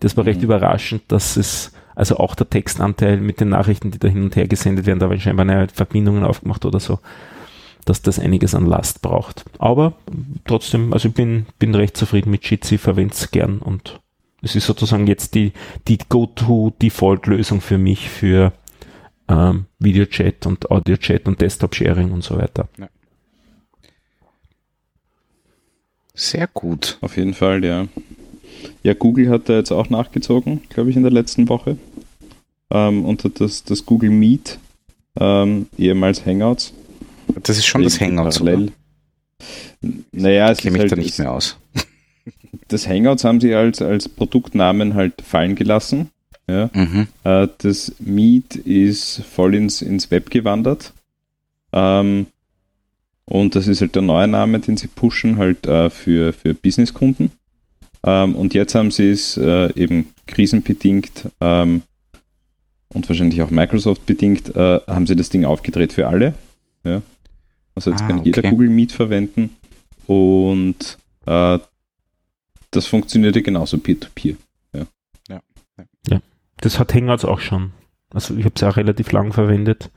Das war recht mhm. überraschend, dass es also auch der Textanteil mit den Nachrichten, die da hin und her gesendet werden, da werden scheinbar neue Verbindungen aufgemacht oder so, dass das einiges an Last braucht. Aber trotzdem, also ich bin, bin recht zufrieden mit Jitsi, verwende es gern und es ist sozusagen jetzt die, die Go-To-Default-Lösung für mich für ähm, Videochat und Audio-Chat und Desktop-Sharing und so weiter. Ja. Sehr gut. Auf jeden Fall, ja. Ja, Google hat da jetzt auch nachgezogen, glaube ich, in der letzten Woche. Ähm, und hat das, das Google Meet, ähm, ehemals Hangouts, das ist schon das Hangout. Parallel. Naja, es kenne mich halt da nicht mehr aus. Das Hangouts haben sie als, als Produktnamen halt fallen gelassen. Ja. Mhm. Äh, das Meet ist voll ins, ins Web gewandert. Ähm, und das ist halt der neue Name, den sie pushen, halt äh, für, für Businesskunden. Ähm, und jetzt haben sie es äh, eben krisenbedingt ähm, und wahrscheinlich auch Microsoft bedingt, äh, haben sie das Ding aufgedreht für alle. Ja. Also jetzt ah, kann jeder Google Meet verwenden und äh, das funktioniert ja genauso Peer-to-Peer. Ja. Ja. ja. Das hat Hangouts auch schon. Also ich habe es auch relativ lang verwendet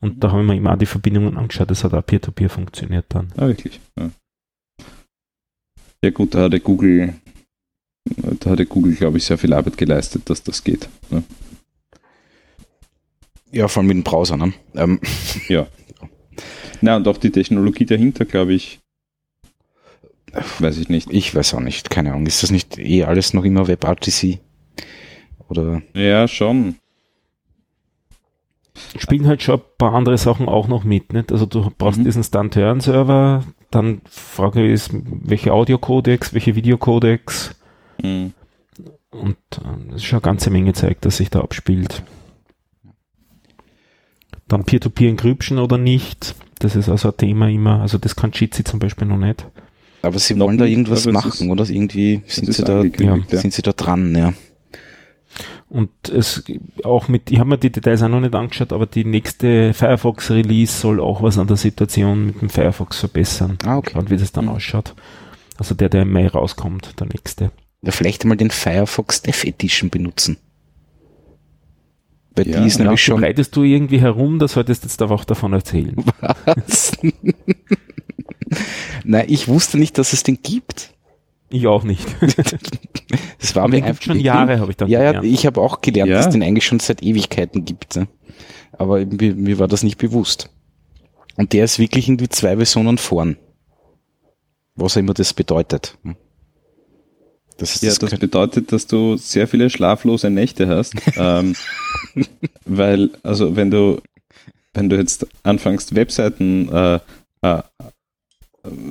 und da haben wir immer die Verbindungen angeschaut. Das hat auch Peer-to-Peer -Peer funktioniert dann. Ah, wirklich? Ja. ja gut, da hatte Google, da hatte Google, glaube ich, sehr viel Arbeit geleistet, dass das geht. Ne? Ja, vor allem mit dem Browser, ne? Ähm. Ja. Na, und auch die Technologie dahinter, glaube ich. Weiß ich nicht. Ich weiß auch nicht, keine Ahnung. Ist das nicht eh alles noch immer WebRTC? Oder? Ja, schon. Spielen halt schon ein paar andere Sachen auch noch mit, nicht? Also du brauchst mhm. diesen Stand-Turn-Server, dann Frage ist, welche Audio-Codecs, welche Videocodecs. Mhm. Und äh, ist schon eine ganze Menge zeigt, dass sich da abspielt. Dann Peer-to-Peer-Encryption oder nicht. Das ist also ein Thema immer. Also das kann Jitsi zum Beispiel noch nicht. Aber sie wollen da irgendwas machen, oder? Irgendwie sind sie da, ja. sind sie da dran, ja. Und es auch mit, ich habe mir die Details auch noch nicht angeschaut, aber die nächste Firefox Release soll auch was an der Situation mit dem Firefox verbessern. Ah, okay. Und wie das dann mhm. ausschaut. Also der, der im Mai rauskommt, der nächste. Ja, vielleicht mal den Firefox Dev Edition benutzen. Bei Ja, die ist Ja, nämlich du schon. reitest du irgendwie herum, da solltest jetzt aber auch davon erzählen. Was? Nein, ich wusste nicht, dass es den gibt. Ich auch nicht. Das war mir gibt's schon Jahre, habe ich dann Ja, ja, gelernt. ich habe auch gelernt, Ja. dass es den eigentlich schon seit Ewigkeiten gibt. Ne? Aber mir, mir war das nicht bewusst. Und der ist wirklich irgendwie zwei Versionen vorn. Was auch immer das bedeutet. Hm. Das, Ja, das, das bedeutet, dass du sehr viele schlaflose Nächte hast. ähm, weil, also wenn du, wenn du jetzt anfängst, Webseiten äh, äh,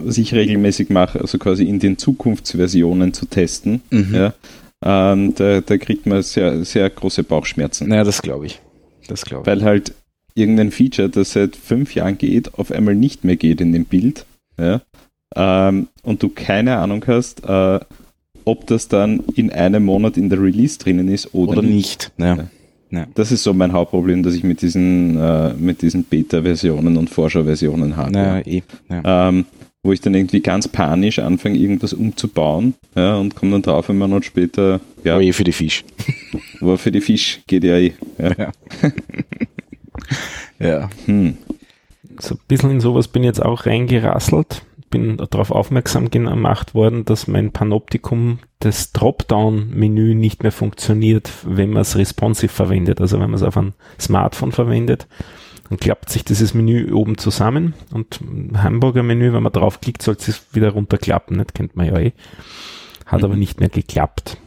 sich regelmäßig machen, also quasi in den Zukunftsversionen zu testen, Mhm. ja, ähm, da, da kriegt man sehr, sehr große Bauchschmerzen. Naja, das glaube ich. Das glaube ich. Weil halt irgendein Feature, das seit fünf Jahren geht, auf einmal nicht mehr geht in dem Bild. Ja? Ähm, und du keine Ahnung hast, äh, ob das dann in einem Monat in der Release drinnen ist oder, Oder nicht. nicht. Ja. Das ist so mein Hauptproblem, das ich mit diesen, äh, mit diesen Beta-Versionen und Vorschau-Versionen habe. Naja, eh. Ja. Ähm, wo ich dann irgendwie ganz panisch anfange, irgendwas umzubauen ja, und komme dann drauf, einen Monat später, ja, Aber eh für die Fisch. war für die Fisch geht ja eh. Ja. Ja. ja. Hm. So ein bisschen in sowas bin ich jetzt auch reingerasselt. Bin darauf aufmerksam gemacht worden, dass mein Panoptikum das Dropdown-Menü nicht mehr funktioniert, wenn man es responsive verwendet, also wenn man es auf einem Smartphone verwendet. Dann klappt sich dieses Menü oben zusammen und ein Hamburger-Menü, wenn man draufklickt, soll es wieder runterklappen. Das kennt man ja eh. Hat aber nicht mehr geklappt.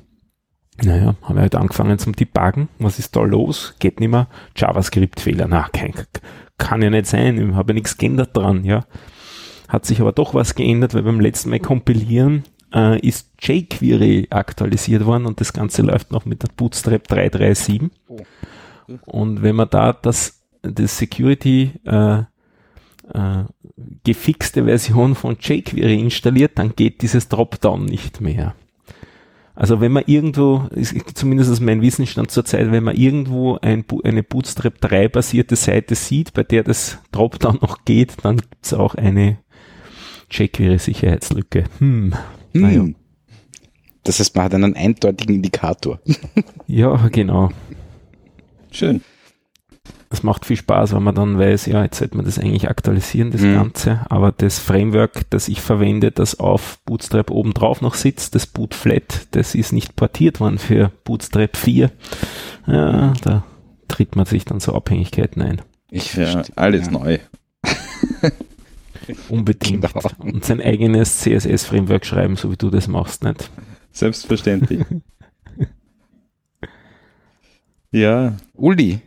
Naja, haben wir halt angefangen zum Debuggen. Was ist da los? Geht nicht mehr. JavaScript-Fehler. Na, kein, kann ja nicht sein. Ich habe ja nichts geändert dran, ja. Hat sich aber doch was geändert, weil beim letzten Mal kompilieren äh, ist jQuery aktualisiert worden und das Ganze läuft noch mit der Bootstrap 337. Oh. Und wenn man da das, das Security äh, äh, gefixte Version von jQuery installiert, dann geht dieses Dropdown nicht mehr. Also wenn man irgendwo, ist zumindest aus meinem Wissensstand zur Zeit, wenn man irgendwo ein, eine Bootstrap 3 basierte Seite sieht, bei der das Dropdown noch geht, dann gibt es auch eine jQuery-Sicherheitslücke. Hm. Naja. Hm. Das heißt, man hat einen eindeutigen Indikator. Ja, genau. Schön. Es macht viel Spaß, wenn man dann weiß, ja, jetzt sollte man das eigentlich aktualisieren, das Mhm. Ganze. Aber das Framework, das ich verwende, das auf Bootstrap obendrauf noch sitzt, das Bootflat, das ist nicht portiert worden für Bootstrap 4. Ja, da tritt man sich dann so Abhängigkeiten ein. Ich Ja, verstehe. alles ja. neu. Unbedingt. Genau. Und sein eigenes CSS-Framework schreiben, so wie du das machst, nicht? Selbstverständlich. ja, Uli.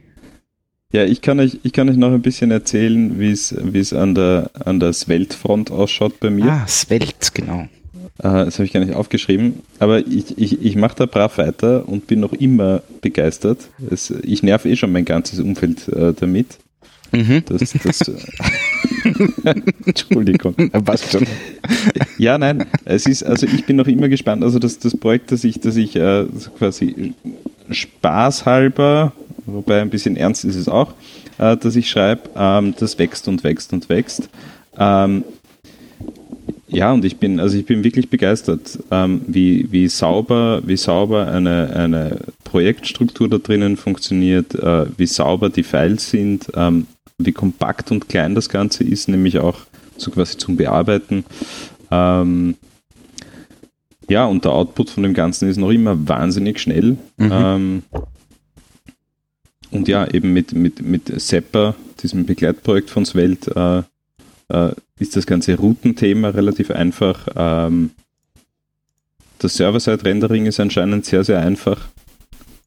ja, ich kann euch, ich kann euch noch ein bisschen erzählen, wie es, wie es an der, an der Svelte-Front ausschaut bei mir. Ah, Svelte, genau. Äh, das habe ich gar nicht aufgeschrieben, aber ich, ich, ich mache da brav weiter und bin noch immer begeistert. Es, ich nerv eh schon mein ganzes Umfeld äh, damit. Mhm. Das, das, Entschuldigung. Passt schon. Ja, nein, es ist, also ich bin noch immer gespannt. Also das, das Projekt, das ich, das ich äh, quasi spaßhalber, wobei ein bisschen ernst ist es auch, äh, dass ich schreibe, ähm, das wächst und wächst und wächst. Ähm, ja, und ich bin, also ich bin wirklich begeistert, ähm, wie, wie sauber, wie sauber eine, eine Projektstruktur da drinnen funktioniert, äh, wie sauber die Files sind, ähm, wie kompakt und klein das Ganze ist, nämlich auch so quasi zum Bearbeiten. Ähm, ja, und der Output von dem Ganzen ist noch immer wahnsinnig schnell. Mhm. Ähm, und ja, eben mit, mit, mit Seppa, diesem Begleitprojekt von Svelte, äh, äh, ist das ganze Routenthema relativ einfach. Ähm, das Server-Side-Rendering ist anscheinend sehr, sehr einfach.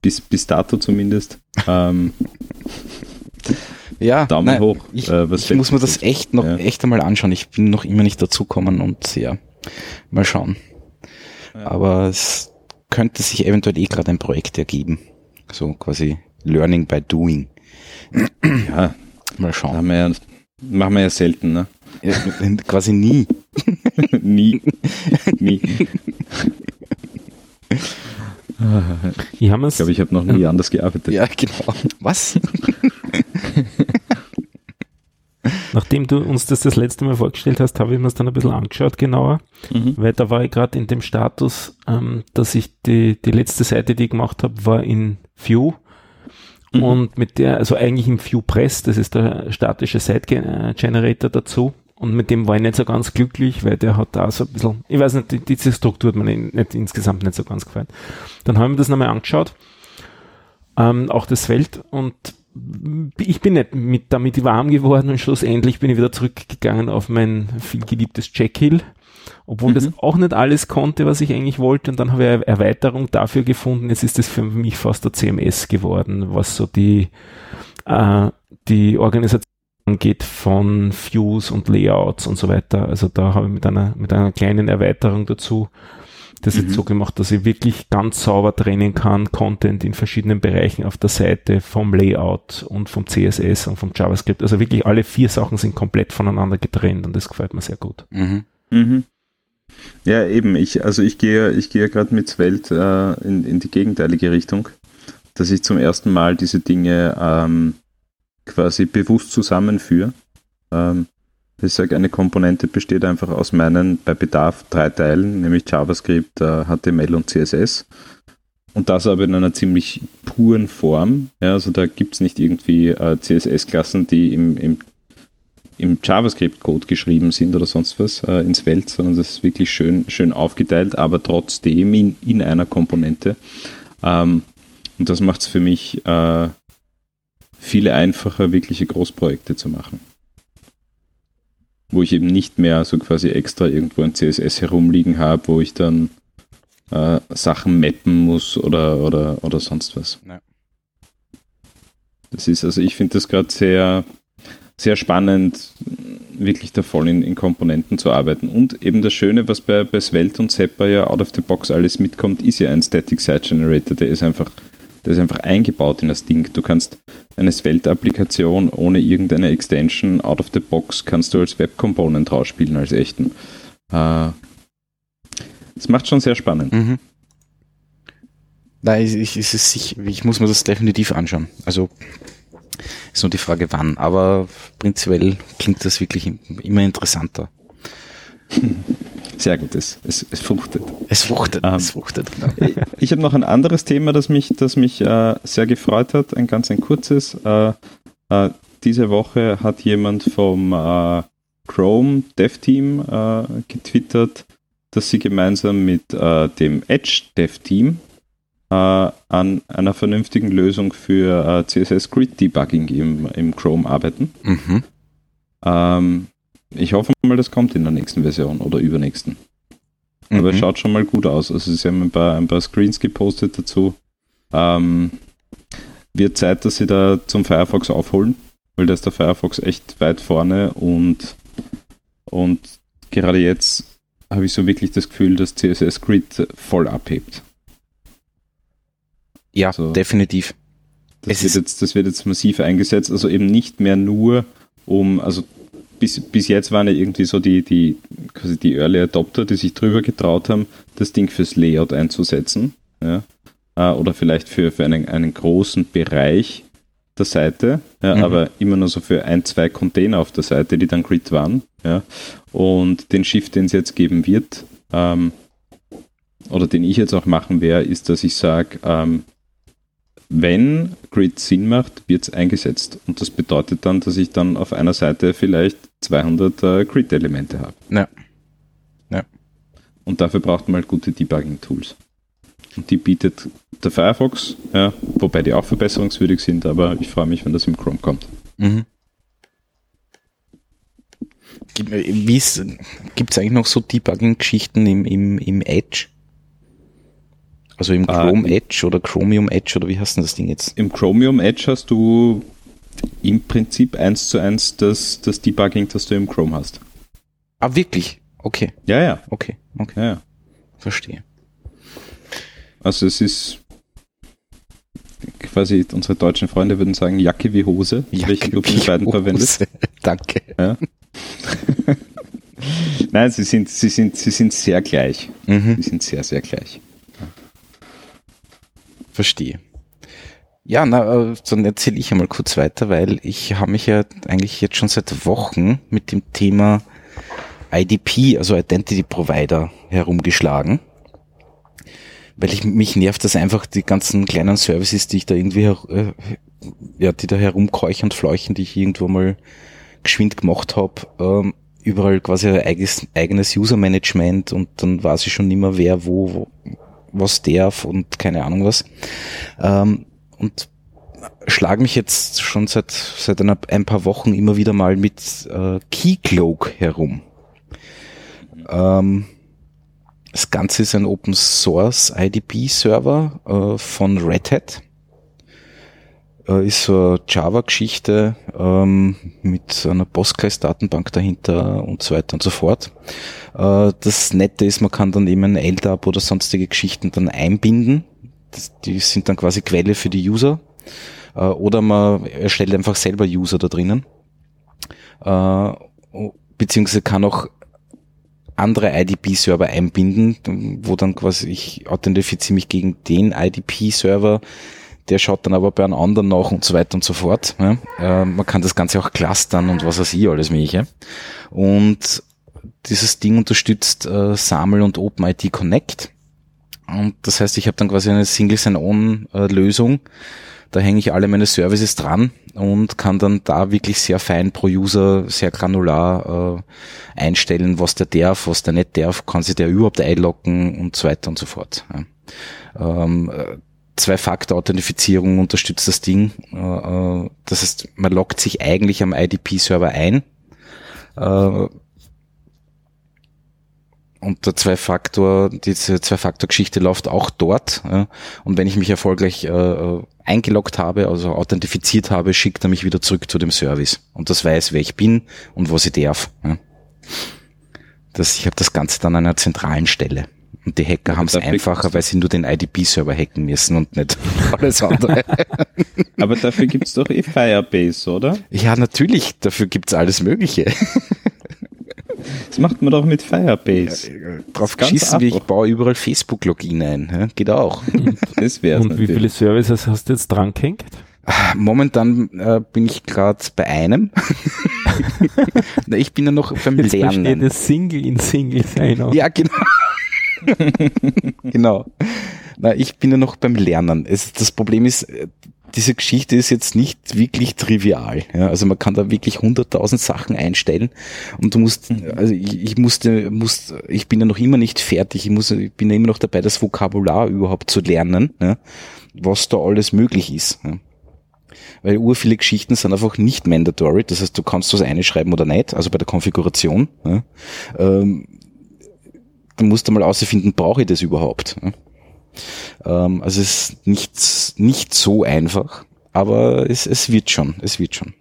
Bis, bis dato zumindest. Ähm, Ja, Daumen nein, hoch, Ich, äh, ich muss mir das echt noch Ja. echt einmal anschauen. Ich bin noch immer nicht dazukommen und ja, mal schauen. Ja. Aber es könnte sich eventuell eh gerade ein Projekt ergeben. So quasi Learning by Doing. ja, Mal schauen. haben wir ja, machen wir ja selten, ne? Ja, quasi nie. Nie. Nie. Ich habe Ich glaube, ich habe noch nie anders gearbeitet. Ja, genau. Was? Nachdem du uns das das letzte Mal vorgestellt hast, habe ich mir es dann ein bisschen angeschaut genauer, Mhm. weil da war ich gerade in dem Status, ähm, dass ich die, die letzte Seite, die ich gemacht habe, war in Vue Mhm. Und mit der, also eigentlich im ViewPress, das ist der statische Site Generator dazu. Und mit dem war ich nicht so ganz glücklich, weil der hat da so ein bisschen, ich weiß nicht, diese Struktur hat mir nicht, insgesamt nicht so ganz gefallen. Dann haben wir das nochmal angeschaut, ähm, auch das Feld und ich bin nicht mit, damit warm geworden und schlussendlich bin ich wieder zurückgegangen auf mein viel geliebtes Jekyll, obwohl mhm. das auch nicht alles konnte, was ich eigentlich wollte. Und dann habe ich eine Erweiterung dafür gefunden. Jetzt ist das für mich fast der CMS geworden, was so die, äh, die Organisation geht von Views und Layouts und so weiter. Also da habe ich mit einer, mit einer kleinen Erweiterung dazu das mhm. jetzt so gemacht, dass ich wirklich ganz sauber trennen kann, Content in verschiedenen Bereichen auf der Seite, vom Layout und vom CSS und vom JavaScript. Also wirklich alle vier Sachen sind komplett voneinander getrennt und das gefällt mir sehr gut. Mhm. Mhm. Ja, eben. Ich, also ich gehe, ich gehe gerade mit Svelte äh, in, in die gegenteilige Richtung, dass ich zum ersten Mal diese Dinge ähm, quasi bewusst zusammenführe. Ähm, ich sage, eine Komponente besteht einfach aus meinen bei Bedarf drei Teilen, nämlich JavaScript, HTML äh, und CSS. Und das aber in einer ziemlich puren Form. Ja, also da gibt es nicht irgendwie äh, CSS-Klassen, die im, im, im JavaScript-Code geschrieben sind oder sonst was äh, ins Welt, sondern das ist wirklich schön, schön aufgeteilt, aber trotzdem in, in einer Komponente. Ähm, und das macht es für mich äh, viele einfacher, wirkliche Großprojekte zu machen wo ich eben nicht mehr so quasi extra irgendwo ein CSS herumliegen habe, wo ich dann äh, Sachen mappen muss oder, oder, oder sonst was. Ja. Das ist, also ich finde das gerade sehr, sehr spannend, wirklich da voll in, in, Komponenten zu arbeiten. Und eben das Schöne, was bei, bei Svelte und Zeppa ja out of the box alles mitkommt, ist ja ein Static Site Generator, der ist einfach das ist einfach eingebaut in das Ding. Du kannst eine Svelte-Applikation ohne irgendeine Extension out of the box kannst du als Web-Component rausspielen, als echten. Äh, das macht schon sehr spannend. Mhm. Nein, ich, ich, ich, ich muss mir das definitiv anschauen. Also ist nur die Frage wann, aber prinzipiell klingt das wirklich immer interessanter. Sehr gut, es, es, es fruchtet. Es fruchtet, ähm, es fruchtet. Genau. Ich, ich habe noch ein anderes Thema, das mich, das mich äh, sehr gefreut hat, ein ganz ein kurzes. Äh, äh, diese Woche hat jemand vom äh, Chrome Dev Team äh, getwittert, dass sie gemeinsam mit äh, dem Edge Dev Team an einer vernünftigen Lösung für CSS Grid Debugging im, im Chrome arbeiten. Mhm. Ähm, ich hoffe mal, das kommt in der nächsten Version oder übernächsten. Mhm. Aber es schaut schon mal gut aus. Also sie haben ein paar, ein paar Screens gepostet dazu. Ähm, wird Zeit, dass sie da zum Firefox aufholen, weil da ist der Firefox echt weit vorne und, und gerade jetzt habe ich so wirklich das Gefühl, dass CSS Grid voll abhebt. Ja, so, definitiv. Das wird, jetzt, das wird jetzt massiv eingesetzt, also eben nicht mehr nur um, also bis, bis jetzt waren ja irgendwie so die, die, quasi die Early Adopter, die sich drüber getraut haben, das Ding fürs Layout einzusetzen. Ja? Äh, oder vielleicht für, für einen, einen großen Bereich der Seite, ja, mhm. aber immer nur so für ein, zwei Container auf der Seite, die dann Grid waren. Ja? Und den Shift, den es jetzt geben wird, ähm, oder den ich jetzt auch machen werde, ist, dass ich sage, ähm, wenn Grid Sinn macht, wird es eingesetzt. Und das bedeutet dann, dass ich dann auf einer Seite vielleicht 200 äh, Grid-Elemente habe. Ja. ja. Und dafür braucht man halt gute Debugging-Tools. Und die bietet der Firefox, ja, wobei die auch verbesserungswürdig sind, aber ich freue mich, wenn das im Chrome kommt. Mhm. Gibt es eigentlich noch so Debugging-Geschichten im, im, im Edge? Also im ah, Chrome äh, Edge oder Chromium Edge oder wie heißt denn das Ding jetzt? Im Chromium Edge hast du im Prinzip eins zu eins das, das Debugging, das du im Chrome hast. Ah, wirklich? Okay. Ja, ja. Okay, okay. Ja, ja. Verstehe. Also es ist quasi unsere deutschen Freunde würden sagen Jacke wie Hose, Jacke welche du von beiden verwendest. Danke. Ja. Nein, sie sind, sie sind, sie sind sehr gleich. Mhm. Sie sind sehr, sehr gleich. Verstehe. Ja, na, äh, dann erzähle ich einmal kurz weiter, weil ich habe mich ja eigentlich jetzt schon seit Wochen mit dem Thema IDP, also Identity Provider, herumgeschlagen. weil ich, mich nervt das einfach, die ganzen kleinen Services, die ich da irgendwie, äh, ja, die da herumkeuchen und fleuchen, die ich irgendwo mal geschwind gemacht habe, ähm, überall quasi ein eigenes, eigenes User-Management und dann weiß ich schon nicht mehr, wer wo, wo was darf und keine Ahnung was. Ähm, und schlage mich jetzt schon seit, seit einer, ein paar Wochen immer wieder mal mit äh, Keycloak herum. Ähm, das Ganze ist ein Open Source IDP Server äh, von Red Hat. Äh, ist so eine Java-Geschichte ähm, mit einer Postgres-Datenbank dahinter und so weiter und so fort. Äh, das Nette ist, man kann dann eben ein LDAP oder sonstige Geschichten dann einbinden. Das, die sind dann quasi Quelle für die User. Äh, oder man erstellt einfach selber User da drinnen. Äh, beziehungsweise kann auch andere IDP-Server einbinden, wo dann quasi ich authentifiziere mich gegen den IDP-Server, der schaut dann aber bei einem anderen nach und so weiter und so fort. Ja. Äh, man kann das Ganze auch clustern und was weiß ich, alles mögliche. Und dieses Ding unterstützt äh, SAML und OpenIT Connect. Und das heißt, ich habe dann quasi eine Single Sign-On-Lösung. Da hänge ich alle meine Services dran und kann dann da wirklich sehr fein pro User, sehr granular äh, einstellen, was der darf, was der nicht darf, kann sich der überhaupt einloggen und so weiter und so fort. Ja. Ähm, Zwei-Faktor-Authentifizierung unterstützt das Ding. Äh, äh, das heißt, man loggt sich eigentlich am IDP-Server ein. Äh, und der Zwei-Faktor, diese Zwei-Faktor-Geschichte läuft auch dort. Und wenn ich mich erfolgreich eingeloggt habe, also authentifiziert habe, schickt er mich wieder zurück zu dem Service. Und das weiß, wer ich bin und was ich darf. Das, ich habe das Ganze dann an einer zentralen Stelle. Und die Hacker haben es einfacher, weil sie nur den IDP-Server hacken müssen und nicht alles andere. Aber dafür gibt's doch eh Firebase, oder? Ja, natürlich, dafür gibt's alles Mögliche. Das macht man doch mit Firebase. Ja, drauf geschissen, wie ich baue überall Facebook-Login ein. Ja, geht auch. Das wär's Und natürlich. wie viele Services hast du jetzt dran gehängt? Momentan äh, bin ich gerade bei einem. ich bin ja noch beim jetzt Lernen. das Single in Single sein. Ja, genau. genau. Na, ich bin ja noch beim Lernen. Es, das Problem ist, äh, diese Geschichte ist jetzt nicht wirklich trivial. Ja, also man kann da wirklich hunderttausend Sachen einstellen und du musst, mhm. also ich, ich musste, muss, ich bin ja noch immer nicht fertig. Ich muss, ich bin ja immer noch dabei, das Vokabular überhaupt zu lernen, ja, was da alles möglich ist. Ja. Weil ur viele Geschichten sind einfach nicht mandatory. Das heißt, du kannst das eine schreiben oder nicht, also bei der Konfiguration. Ja. Ähm, musst du mal ausfinden, brauche ich das überhaupt? Ähm, also es ist nicht, nicht so einfach, aber es, es wird schon, es wird schon.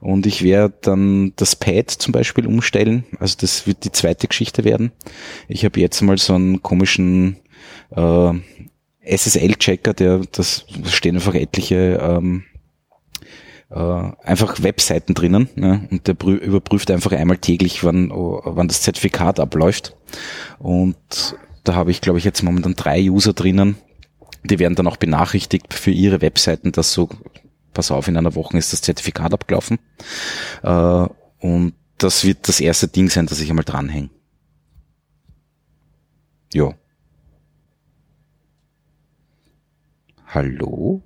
Und ich werde dann das Pad zum Beispiel umstellen, also das wird die zweite Geschichte werden. Ich habe jetzt mal so einen komischen äh, SSL-Checker, der, das stehen einfach etliche ähm, äh, einfach Webseiten drinnen ne? und der überprüft einfach einmal täglich, wann, wann das Zertifikat abläuft. Und da habe ich, glaube ich, jetzt momentan drei User drinnen. Die werden dann auch benachrichtigt für ihre Webseiten, dass so, pass auf, in einer Woche ist das Zertifikat abgelaufen. Äh, und das wird das erste Ding sein, das ich einmal dranhänge. Ja. Hallo?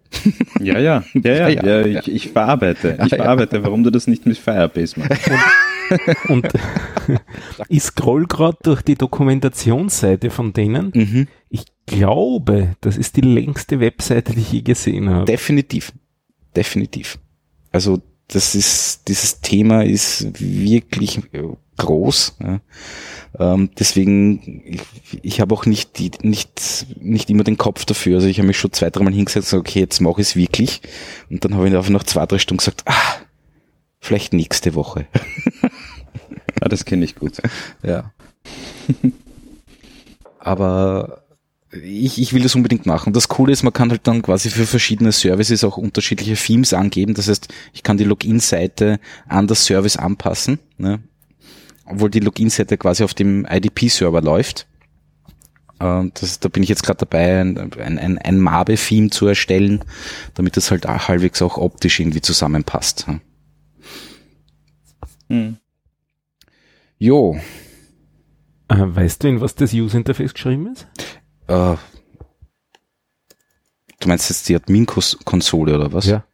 Ja, ja, ja, ja, ja, ja, ich, ich verarbeite. Ich verarbeite, warum du das nicht mit Firebase machst. Und, und ich scroll gerade durch die Dokumentationsseite von denen. Mhm. Ich glaube, das ist die längste Webseite, die ich je gesehen habe. Definitiv. Definitiv. Also das ist, dieses Thema ist wirklich groß. Ja. Ähm, deswegen, ich, ich habe auch nicht, die, nicht, nicht immer den Kopf dafür. Also ich habe mich schon zwei, dreimal hingesetzt und gesagt, okay, jetzt mache ich es wirklich. Und dann habe ich einfach nach zwei, drei Stunden gesagt, ah, vielleicht nächste Woche. ah, das kenne ich gut. Ja. Aber ich, ich will das unbedingt machen. Das Coole ist, man kann halt dann quasi für verschiedene Services auch unterschiedliche Themes angeben. Das heißt, ich kann die Login-Seite an das Service anpassen. Ne? Obwohl die Login-Seite quasi auf dem IDP-Server läuft. Das, da bin ich jetzt gerade dabei, ein, ein, ein Mabe-Theme zu erstellen, damit das halt auch halbwegs auch optisch irgendwie zusammenpasst. Hm. Jo. Äh, weißt du, in was das User-Interface geschrieben ist? Äh, Du meinst jetzt die Admin-Konsole oder was? Ja.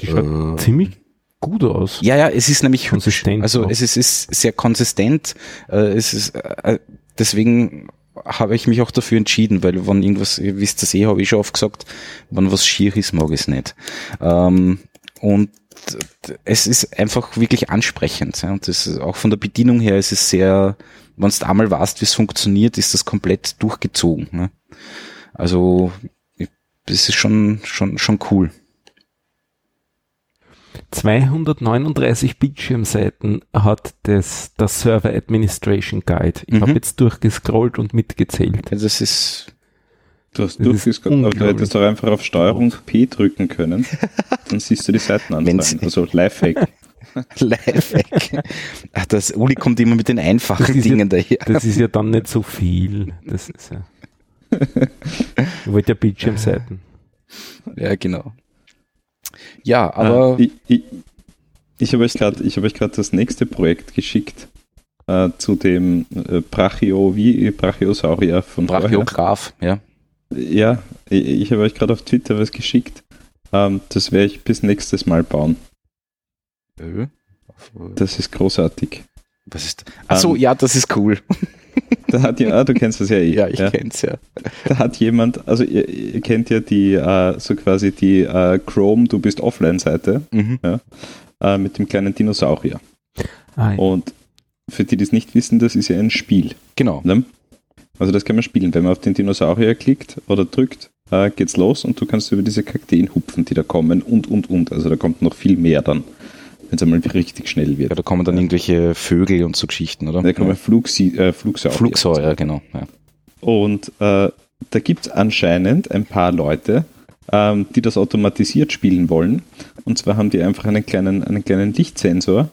Die schaut Äh, ziemlich gut aus. Ja, ja, es ist nämlich. Konsistent Also auch. es ist, ist sehr konsistent. Äh, es ist, äh, deswegen habe ich mich auch dafür entschieden, weil wenn irgendwas, ihr wisst das eh, habe ich schon oft gesagt, wenn was schier ist, mag ich es nicht. Ähm, und es ist einfach wirklich ansprechend. Ja. Und das ist auch von der Bedienung her ist es sehr, wenn du einmal weißt, wie es funktioniert, ist das komplett durchgezogen. Ne? Also das ist schon, schon, schon cool. 239 Bildschirmseiten hat das, das Server Administration Guide. Ich Mhm. habe jetzt durchgescrollt und mitgezählt. Also das ist Du hast durchgescrollt, aber du hättest doch einfach auf Steuerung P drücken können. Dann siehst du die Seiten anzeigen. Also Lifehack. Lifehack. Ach, das Uli kommt immer mit den einfachen Dingen daher. Das ist ja dann nicht so viel. Das ist ja. Ich wollte ja Bildschirmseiten. Ja, genau. Ja, aber Äh, ich ich, ich habe euch gerade hab das nächste Projekt geschickt. Äh, zu dem äh, Brachio, wie Brachiosaurier von. Brachiograph, ja. Ja, ich, ich habe euch gerade auf Twitter was geschickt. Ähm, das werde ich bis nächstes Mal bauen. Ö. Das ist großartig. Was ist? Ach so, Ähm, ja, das ist cool. Da hat ja, ah, du kennst das ja eh. Ja, ich kenn's ja. Da hat jemand, also ihr, ihr kennt ja die, äh, so quasi die äh, Chrome, du bist Offline-Seite Mhm. äh, mit dem kleinen Dinosaurier. Ah, ja. Und für die, die es nicht wissen, das ist ja ein Spiel. Genau. Ne? Also das kann man spielen. Wenn man auf den Dinosaurier klickt oder drückt, äh, geht's los und du kannst über diese Kakteen hupfen, die da kommen und, und, und. Also da kommt noch viel mehr dann, wenn es einmal richtig schnell wird. Ja, da kommen dann irgendwelche Vögel und so Geschichten, oder? Da kommen ja. Flugsi äh, Flugsaurier. Flugsäure, genau. Ja. Und äh, da gibt es anscheinend ein paar Leute, ähm, die das automatisiert spielen wollen. Und zwar haben die einfach einen kleinen, einen kleinen Lichtsensor,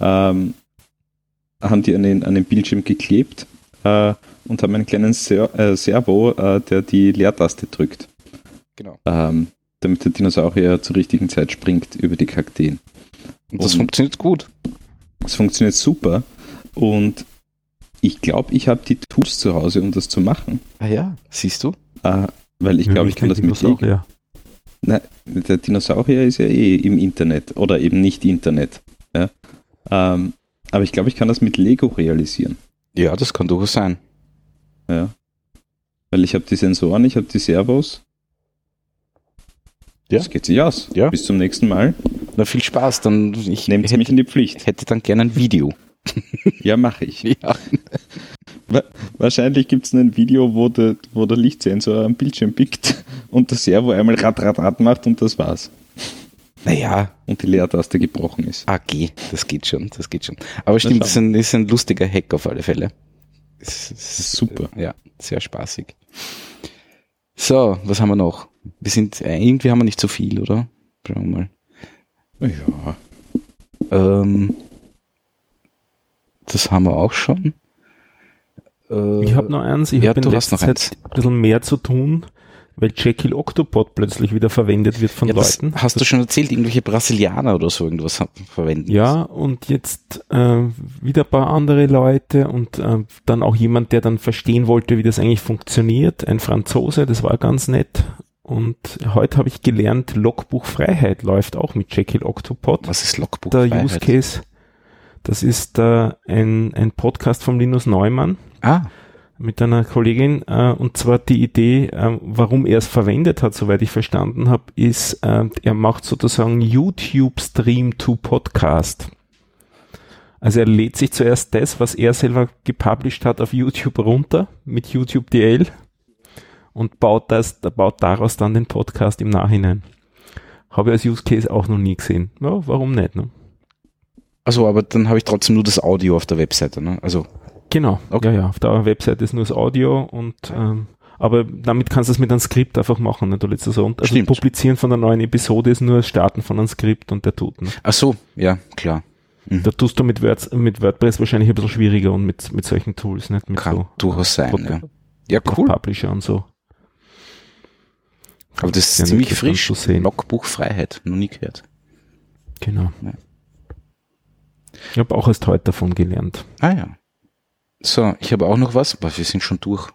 ähm, haben die an den, an den Bildschirm geklebt äh, und haben einen kleinen Ser äh, Servo, äh, der die Leertaste drückt, Genau. ähm, damit der Dinosaurier zur richtigen Zeit springt über die Kakteen. Und das Und- funktioniert gut. Es funktioniert super und ich glaube, ich habe die Tools zu Hause, um das zu machen. Ah ja, siehst du? Äh, weil ich glaube, ich kann das mit Ja. Nein, der Dinosaurier ist ja eh im Internet oder eben nicht Internet. Ja? Ähm, aber ich glaube, ich kann das mit Lego realisieren. Ja, das kann durchaus sein. Ja? Weil ich habe die Sensoren, ich habe die Servos. Ja. Das geht sich aus. Ja. Bis zum nächsten Mal. Na, viel Spaß. Dann ich Nehmt hätte, mich in die Pflicht. hätte dann gerne ein Video. Ja, mache ich. Ja. Wahrscheinlich gibt es ein Video, wo der, wo der Lichtsensor am Bildschirm pickt und der Servo einmal rat, rat, rat macht und das war's. Naja, Und die Leertaste gebrochen ist. AG, das geht schon, das geht schon. Aber stimmt, das ist ein, ist ein lustiger Hack auf alle Fälle. Es ist Super. Ja, sehr spaßig. So, was haben wir noch? Wir sind, äh, irgendwie haben wir nicht so viel, oder? Schauen wir mal. Ja. Ähm, das haben wir auch schon. Äh, Ich habe noch eins, ich ja, habe in letzter eins. Zeit ein bisschen mehr zu tun, weil Jekyll Octopod plötzlich wieder verwendet wird von ja, Leuten. hast du schon erzählt, irgendwelche Brasilianer oder so irgendwas verwenden. Ja, und jetzt äh, wieder ein paar andere Leute und äh, dann auch jemand, der dann verstehen wollte, wie das eigentlich funktioniert. Ein Franzose, das war ganz nett. Und heute habe ich gelernt, Logbuch Freiheit läuft auch mit Jekyll Octopod. Was ist Logbuch? der Freiheit? Use Case, das ist äh, ein, ein Podcast von Linus Neumann Ah, mit einer Kollegin äh, und zwar die Idee, äh, warum er es verwendet hat, soweit ich verstanden habe, ist, äh, er macht sozusagen YouTube Stream to Podcast. Also er lädt sich zuerst das, was er selber gepublished hat, auf YouTube runter mit YouTube DL und baut das, baut daraus dann den Podcast im Nachhinein. Habe ich als Use Case auch noch nie gesehen. Ja, warum nicht? Ne? also aber dann habe ich trotzdem nur das Audio auf der Webseite, ne? Also, Genau, Okay. ja, ja, auf der Website ist nur das Audio und ähm, aber damit kannst du es mit einem Skript einfach machen, ne? Du das runter. Also Stimmt. Publizieren von der neuen Episode ist nur das Starten von einem Skript und der tut. Ne? ach so, ja, klar. Da tust du mit, Word, mit WordPress wahrscheinlich ein bisschen schwieriger und mit, mit solchen Tools, nicht mit Kann so durchaus sein, Pod- ja. Ja, cool. Publisher und so. Aber das ist Sehr ziemlich frisch. Logbuch Freiheit, noch nie gehört. Genau. Ja. Ich habe auch erst heute davon gelernt. Ah ja. So, ich habe auch noch was, aber wir sind schon durch.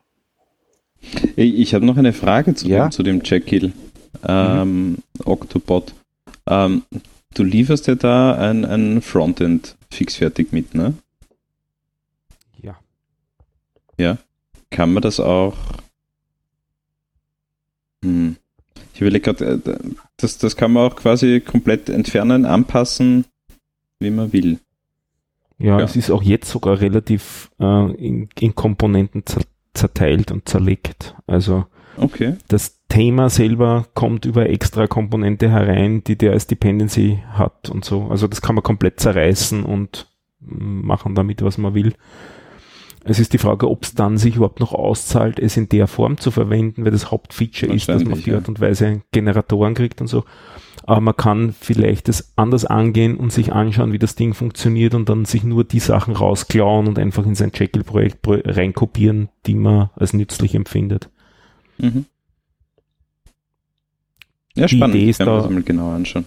Ich, habe noch eine Frage zu, Ja? dem, zu dem Jekyll. ähm, mhm. Octobot. Ähm, du lieferst ja da ein, ein Frontend fixfertig mit, ne? Ja. Ja. Kann man das auch? Hm. Überlege gerade, äh, das, das kann man auch quasi komplett entfernen, anpassen, wie man will. Ja, ja. es ist auch jetzt sogar relativ äh, in, in Komponenten zerteilt und zerlegt. Also okay. das Thema selber kommt über extra Komponente herein, die der als Dependency hat und so. Also das kann man komplett zerreißen und machen damit, was man will. Es ist die Frage, ob es dann sich überhaupt noch auszahlt, es in der Form zu verwenden, weil das Hauptfeature ist, dass man auf die Art und Weise Generatoren kriegt und so. Aber man kann vielleicht das anders angehen und sich anschauen, wie das Ding funktioniert und dann sich nur die Sachen rausklauen und einfach in sein Jekyll-Projekt reinkopieren, die man als nützlich empfindet. Mhm. Ja, die spannend. Idee ist da, mal genau anschauen.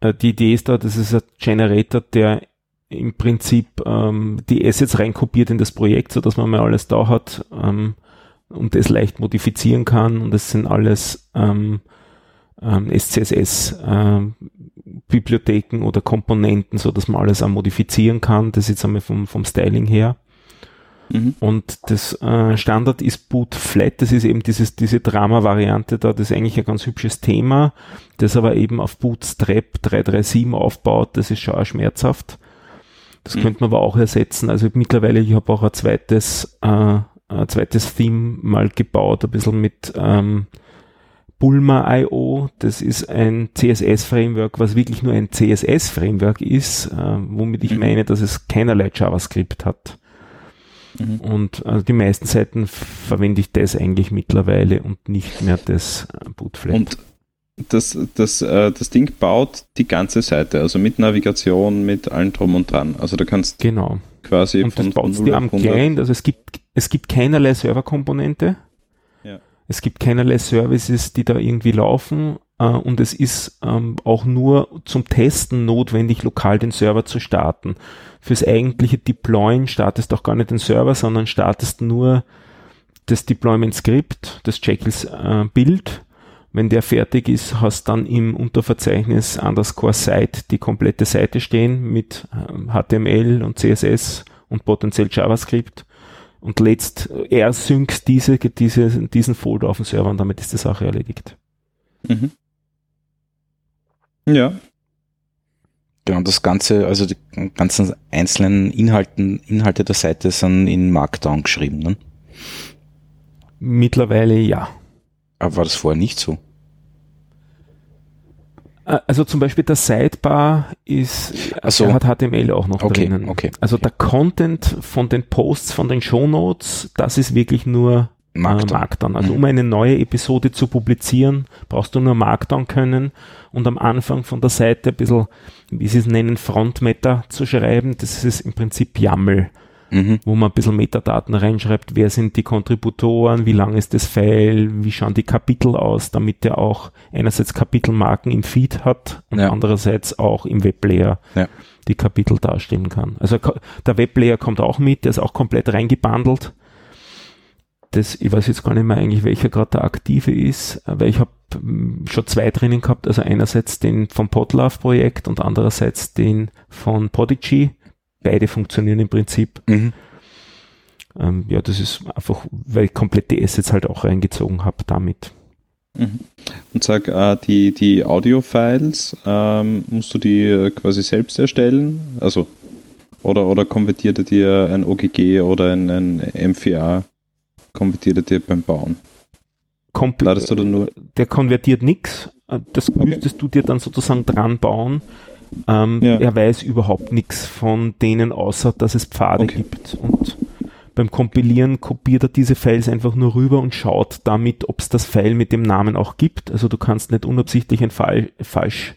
Äh, die Idee ist da, das ist ein Generator, der im Prinzip ähm, die Assets reinkopiert in das Projekt, so dass man mal alles da hat ähm, und es leicht modifizieren kann. Und es sind alles ähm, ähm, SCSS ähm, oder Komponenten, so dass man alles auch modifizieren kann. Das ist jetzt einmal vom, vom Styling her. Mhm. Und das äh, Standard ist Boot Flat, das ist eben dieses, diese Drama-Variante da, das ist eigentlich ein ganz hübsches Thema, das aber eben auf Bootstrap 337 aufbaut, das ist schon auch schmerzhaft. Das mhm. könnte man aber auch ersetzen. Also mittlerweile, ich habe auch ein zweites, äh, ein zweites Theme mal gebaut, ein bisschen mit ähm, Bulma.io. Das ist ein CSS-Framework, was wirklich nur ein CSS-Framework ist, äh, womit ich mhm. meine, dass es keinerlei JavaScript hat. Mhm. Und also die meisten Seiten verwende ich das eigentlich mittlerweile und nicht mehr das Bootflat. Und das, das, äh, das Ding baut die ganze Seite, also mit Navigation, mit allem drum und dran. Also du kannst genau. quasi und von, das die am Client, also es gibt, es gibt keinerlei Serverkomponente. Ja. Es gibt keinerlei Services, die da irgendwie laufen. Uh, und es ist ähm, auch nur zum Testen notwendig, lokal den Server zu starten. Fürs eigentliche Deployen startest auch gar nicht den Server, sondern startest nur das Deployment-Skript, das Jekyll-Bild äh, wenn der fertig ist, hast dann im Unterverzeichnis underscore Site die komplette Seite stehen mit HTML ähm, und CSS und potenziell JavaScript und lädst, er synkt diese, diese, diesen Folder auf den Server und damit ist die Sache erledigt. Mhm. Ja. Genau, das Ganze, also die ganzen einzelnen Inhalten, Inhalte der Seite sind in Markdown geschrieben, ne? Mittlerweile ja. Aber war das vorher nicht so? Äh, also zum Beispiel der Sidebar ist, so. hat HTML auch noch okay, drinnen. Okay, also der Content von den Posts, von den Shownotes, das ist wirklich nur Markdown. Äh, Markdown. Also mhm. um eine neue Episode zu publizieren, brauchst du nur Markdown können und am Anfang von der Seite ein bisschen, wie sie es nennen, Frontmatter zu schreiben. Das ist im Prinzip YAML mhm. wo man ein bisschen Metadaten reinschreibt, wer sind die Kontributoren, wie lang ist das File, wie schauen die Kapitel aus, damit der auch einerseits Kapitelmarken im Feed hat und ja. andererseits auch im Webplayer ja. die Kapitel darstellen kann. Also der Webplayer kommt auch mit, der ist auch komplett reingebundelt. Das, ich weiß jetzt gar nicht mehr eigentlich, welcher gerade der aktive ist, aber ich habe hm, schon zwei drinnen gehabt, also einerseits den vom Podlove Projekt und andererseits den von Podigy beide funktionieren im Prinzip. Mhm. Ähm, ja, das ist einfach, weil ich komplett die Assets halt auch reingezogen habe damit. Mhm. Und sag, äh, die, die Audio-Files, ähm, musst du die äh, quasi selbst erstellen? Also, oder, oder konvertiert er dir ein OGG oder ein, ein MVA? Konvertiert er dir beim Bauen? Kompl der konvertiert nichts. Äh, das müsstest okay. du dir dann sozusagen dran bauen. Ähm, ja. Er weiß überhaupt nichts von denen, außer dass es Pfade okay. gibt. Und beim Kompilieren kopiert er diese Files einfach nur rüber und schaut damit, ob es das File mit dem Namen auch gibt. Also du kannst nicht unabsichtlich ein Fall, falsch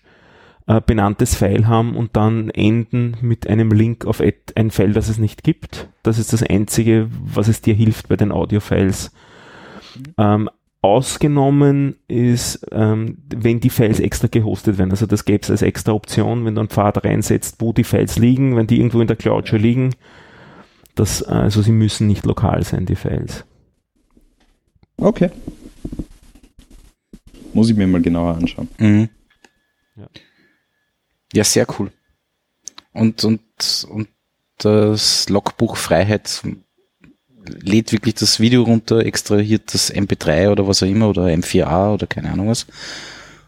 äh, benanntes File haben und dann enden mit einem Link auf ein File, das es nicht gibt. Das ist das Einzige, was es dir hilft bei den Audio-Files. Mhm. Ähm, Ausgenommen ist, ähm, wenn die Files extra gehostet werden. Also das gäbe es als extra Option, wenn du einen Pfad reinsetzt, wo die Files liegen, wenn die irgendwo in der Cloud schon liegen. Das, also sie müssen nicht lokal sein, die Files. Okay. Muss ich mir mal genauer anschauen. Mhm. Ja. Ja, sehr cool. Und, und, und das Logbuch Freiheit lädt wirklich das Video runter, extrahiert das MP3 oder was auch immer oder M4A oder keine Ahnung was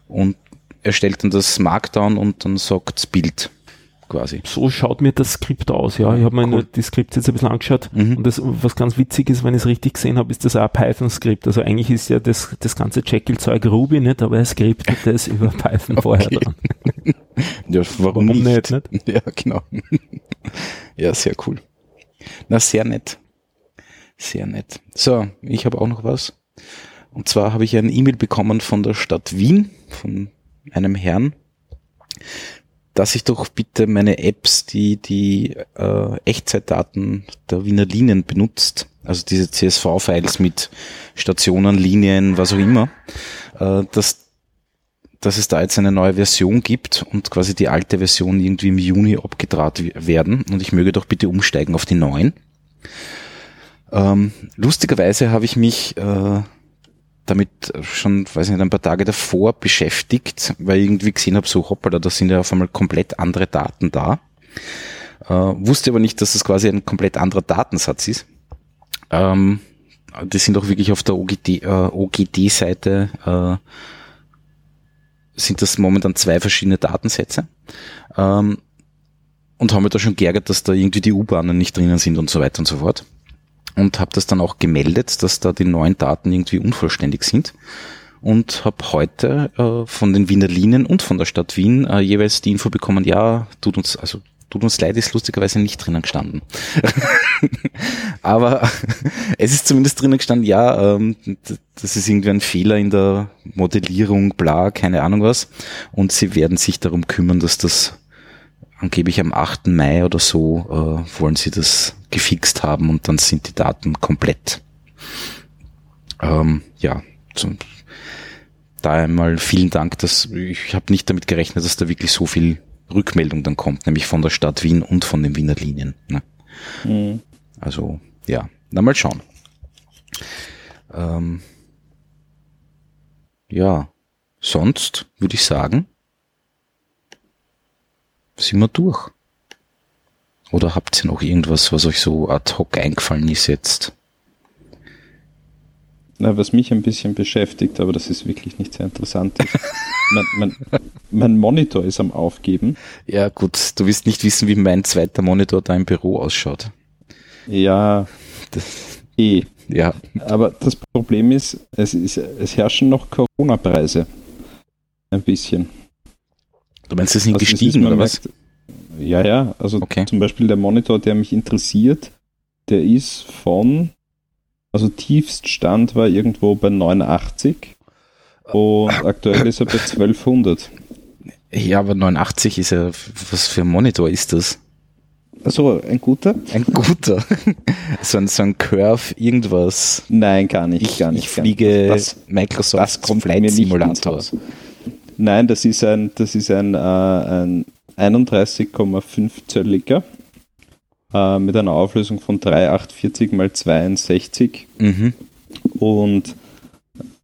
und erstellt dann das Markdown und dann sagt's Bild quasi. So schaut mir das Skript aus, ja. Ich habe mir Cool. die Skripte jetzt ein bisschen angeschaut Mhm. und das, was ganz witzig ist, wenn ich es richtig gesehen habe, ist das auch ein Python-Skript. Also eigentlich ist ja das, das ganze Jekyll-Zeug Ruby nicht, aber er skriptet das über Python vorher Okay. dran. Ja, warum, Warum nicht? nicht, Ja, genau. ja, sehr cool. Na, sehr nett. Sehr nett. So, ich habe auch noch was. Und zwar habe ich eine E-Mail bekommen von der Stadt Wien, von einem Herrn, dass ich doch bitte meine Apps, die die äh, Echtzeitdaten der Wiener Linien benutzt, also diese CSV-Files mit Stationen, Linien, was auch immer, äh, dass dass es da jetzt eine neue Version gibt und quasi die alte Version irgendwie im Juni abgedraht werden und ich möge doch bitte umsteigen auf die neuen. Ähm, lustigerweise habe ich mich äh, damit schon, weiß nicht, ein paar Tage davor beschäftigt, weil ich irgendwie gesehen habe, so hoppala, da sind ja auf einmal komplett andere Daten da. Äh, wusste aber nicht, dass das quasi ein komplett anderer Datensatz ist. Ähm, die sind auch wirklich auf der OGD, äh, OGD-Seite äh, sind das momentan zwei verschiedene Datensätze. Ähm, und haben mich da schon geärgert, dass da irgendwie die U-Bahnen nicht drinnen sind und so weiter und so fort. Und habe das dann auch gemeldet, dass da die neuen Daten irgendwie unvollständig sind. Und habe heute äh, von den Wiener Linien und von der Stadt Wien äh, jeweils die Info bekommen, ja, tut uns, also tut uns leid, ist lustigerweise nicht drinnen gestanden. Aber es ist zumindest drinnen gestanden, ja, ähm, das ist irgendwie ein Fehler in der Modellierung, bla, keine Ahnung was. Und sie werden sich darum kümmern, dass das angeblich am 8. Mai oder so äh, wollen sie das gefixt haben und dann sind die Daten komplett. Ähm, ja, zum, da einmal vielen Dank, dass ich habe nicht damit gerechnet, dass da wirklich so viel Rückmeldung dann kommt, nämlich von der Stadt Wien und von den Wiener Linien. Ne? Mhm. Also ja, na mal schauen. Ähm, ja, sonst würde ich sagen, sind wir durch. Oder habt ihr noch irgendwas, was euch so ad hoc eingefallen ist jetzt? Na, was mich ein bisschen beschäftigt, aber das ist wirklich nicht sehr interessant. Mein, mein, mein Monitor ist am Aufgeben. Ja gut, du wirst nicht wissen, wie mein zweiter Monitor da im Büro ausschaut. Ja, eh. Ja, Aber das Problem ist, es, ist, es herrschen noch Corona-Preise. Ein bisschen. Du meinst, es sind Also gestiegen oder was? Ja, ja. Also Okay. zum Beispiel der Monitor, der mich interessiert, der ist von, also Tiefststand war irgendwo bei 89 und aktuell ist er bei 1200. Ja, aber 89 ist ja, was für ein Monitor ist das? Also ein guter? Ein guter. so ein, so ein Curve, irgendwas. Nein, gar nicht. Ich, gar nicht ich fliege Das, Microsoft das kommt Flight Simulator. Nein, das ist ein, das ist ein, äh, ein 31,5 Zölliger äh, mit einer Auflösung von 3840 mal 62 Mhm. und,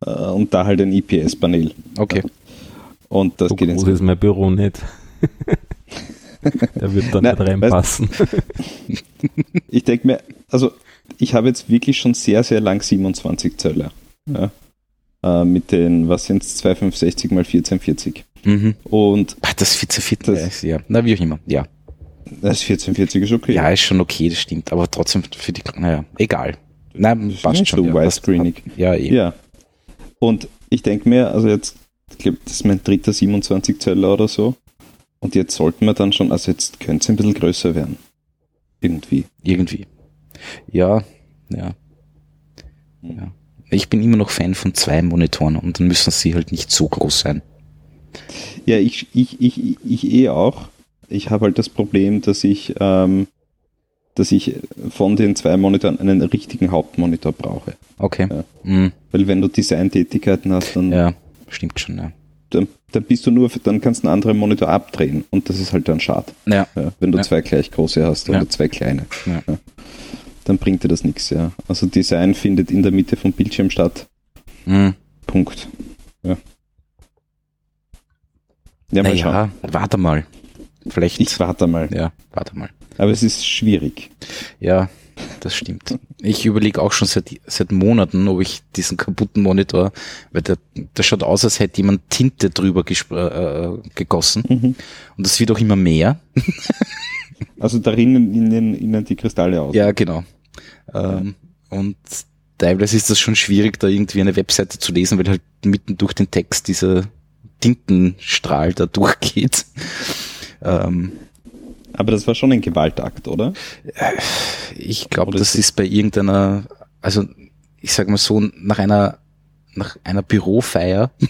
äh, und da halt ein IPS-Panel. Okay. Und das So geht ins groß ist mein Büro nicht. Der wird da Nein, nicht reinpassen. Ich denke mir, also ich habe jetzt wirklich schon sehr, sehr lang 27 Zöller. Ja. Äh, mit den, was sind es, 2560 mal 1440. Mhm. Und Ach, das 1440 Das- ist ja. Na, wie auch immer. Ja. das 1440 ist okay. Ja, ist schon okay, das stimmt. Aber trotzdem für die, naja, egal. Nein, ist passt schon. so ja, widescreenig. Ja, eh. Ja. Und ich denke mir, also jetzt, ich glaube, das ist mein dritter 27 Zöller oder so. Und jetzt sollten wir dann schon, also jetzt könnte es ein bisschen größer werden. Irgendwie. Irgendwie. Ja, ja. ja. Ich bin immer noch Fan von zwei Monitoren und dann müssen sie halt nicht so groß sein. Ja, ich, ich, ich, ich eh auch. Ich habe halt das Problem, dass ich, ähm, dass ich von den zwei Monitoren einen richtigen Hauptmonitor brauche. Okay. Ja. Mhm. Weil wenn du Designtätigkeiten hast, dann, Ja, stimmt schon, ja. dann, dann bist du nur, dann kannst du einen anderen Monitor abdrehen und das ist halt dann schade. Ja, Ja, wenn du Ja. zwei gleich große hast oder zwei kleine. Ja. Dann bringt dir das nichts, ja. Also Design findet in der Mitte vom Bildschirm statt. mhm. Punkt. Ja, mal naja, warte mal. Vielleicht. Ich warte mal. Ja, warte mal. Aber es ist schwierig. Ja, das stimmt. Ich überlege auch schon seit, seit Monaten, ob ich diesen kaputten Monitor, weil der, der schaut aus, als hätte jemand Tinte drüber äh, gegossen. Mhm. Und das wird auch immer mehr. Also darin innen, innen die Kristalle aus. Ja, genau. Ähm, und teilweise ist das schon schwierig, da irgendwie eine Webseite zu lesen, weil halt mitten durch den Text dieser Tintenstrahl da durchgeht. Ähm, Aber das war schon ein Gewaltakt, oder? ich glaube, das ist bei irgendeiner, also ich sag mal so, nach einer, nach einer Bürofeier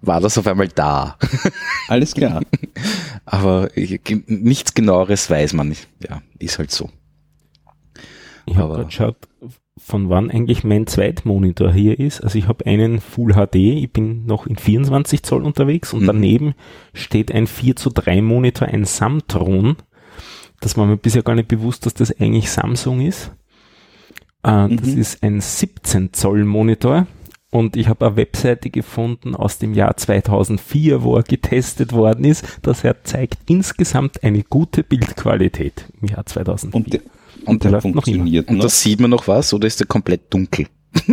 war das auf einmal da. Alles klar. Aber ich, nichts genaueres weiß man nicht. Ja, ist halt so. Ich habe gerade geschaut, von wann eigentlich mein Zweitmonitor hier ist. Also ich habe einen Full HD, ich bin noch in 24 Zoll unterwegs und Mhm. daneben steht ein 4 zu 3 Monitor, ein Samtron. Das war mir bisher gar nicht bewusst, dass das eigentlich Samsung ist. Äh, Das Mhm. ist ein 17 Zoll Monitor. Und ich habe eine Webseite gefunden aus dem Jahr 2004, wo er getestet worden ist. Das er zeigt insgesamt eine gute Bildqualität im Jahr 2004. Und der, Und und der der läuft noch funktioniert Und das sieht man noch was oder ist der komplett dunkel?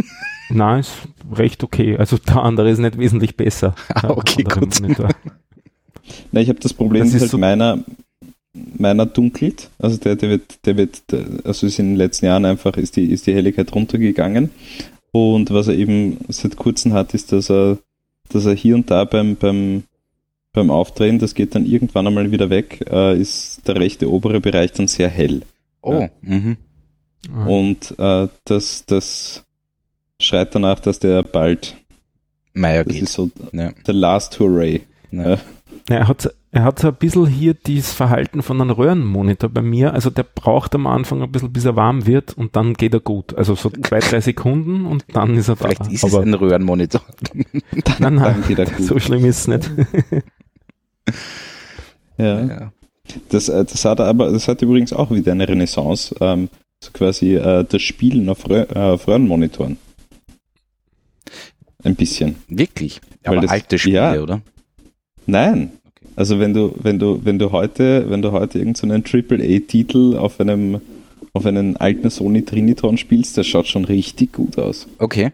Nein, ist recht okay. Also der andere ist nicht wesentlich besser. Ah, okay, gut. Na, ich habe das Problem, Das ist halt so- meiner, meiner dunkelt. Also der, der wird, der wird, der, also ist in den letzten Jahren einfach, ist die, ist die Helligkeit runtergegangen. Und was er eben seit kurzem hat, ist, dass er, dass er hier und da beim, beim, beim Aufdrehen, das geht dann irgendwann einmal wieder weg, äh, ist der rechte obere Bereich dann sehr hell. Oh, Ja. mhm. Ah. Und äh, das, das schreit danach, dass der bald, Meier das geht. ist so Ja, the last hooray. ja. Ja, er hat, er hat so ein bisschen hier dieses Verhalten von einem Röhrenmonitor bei mir. Also der braucht am Anfang ein bisschen, bis er warm wird und dann geht er gut. Also so zwei, drei Sekunden und dann ist er da. Vielleicht ist es Aber ein Röhrenmonitor. nein, nein, Dann geht er gut. so schlimm ist es nicht. Ja. Ja. Das, äh, das hat aber, das hat übrigens auch wieder eine Renaissance, ähm, so quasi äh, das Spielen auf, Röhr, äh, auf Röhrenmonitoren. Ein bisschen. Wirklich. Weil Aber das- alte Spiele, ja. oder? Nein. Also wenn du, wenn du, wenn du heute, wenn du heute irgendeinen so AAA-Titel auf einem, auf einen alten Sony Trinitron spielst, das schaut schon richtig gut aus. Okay.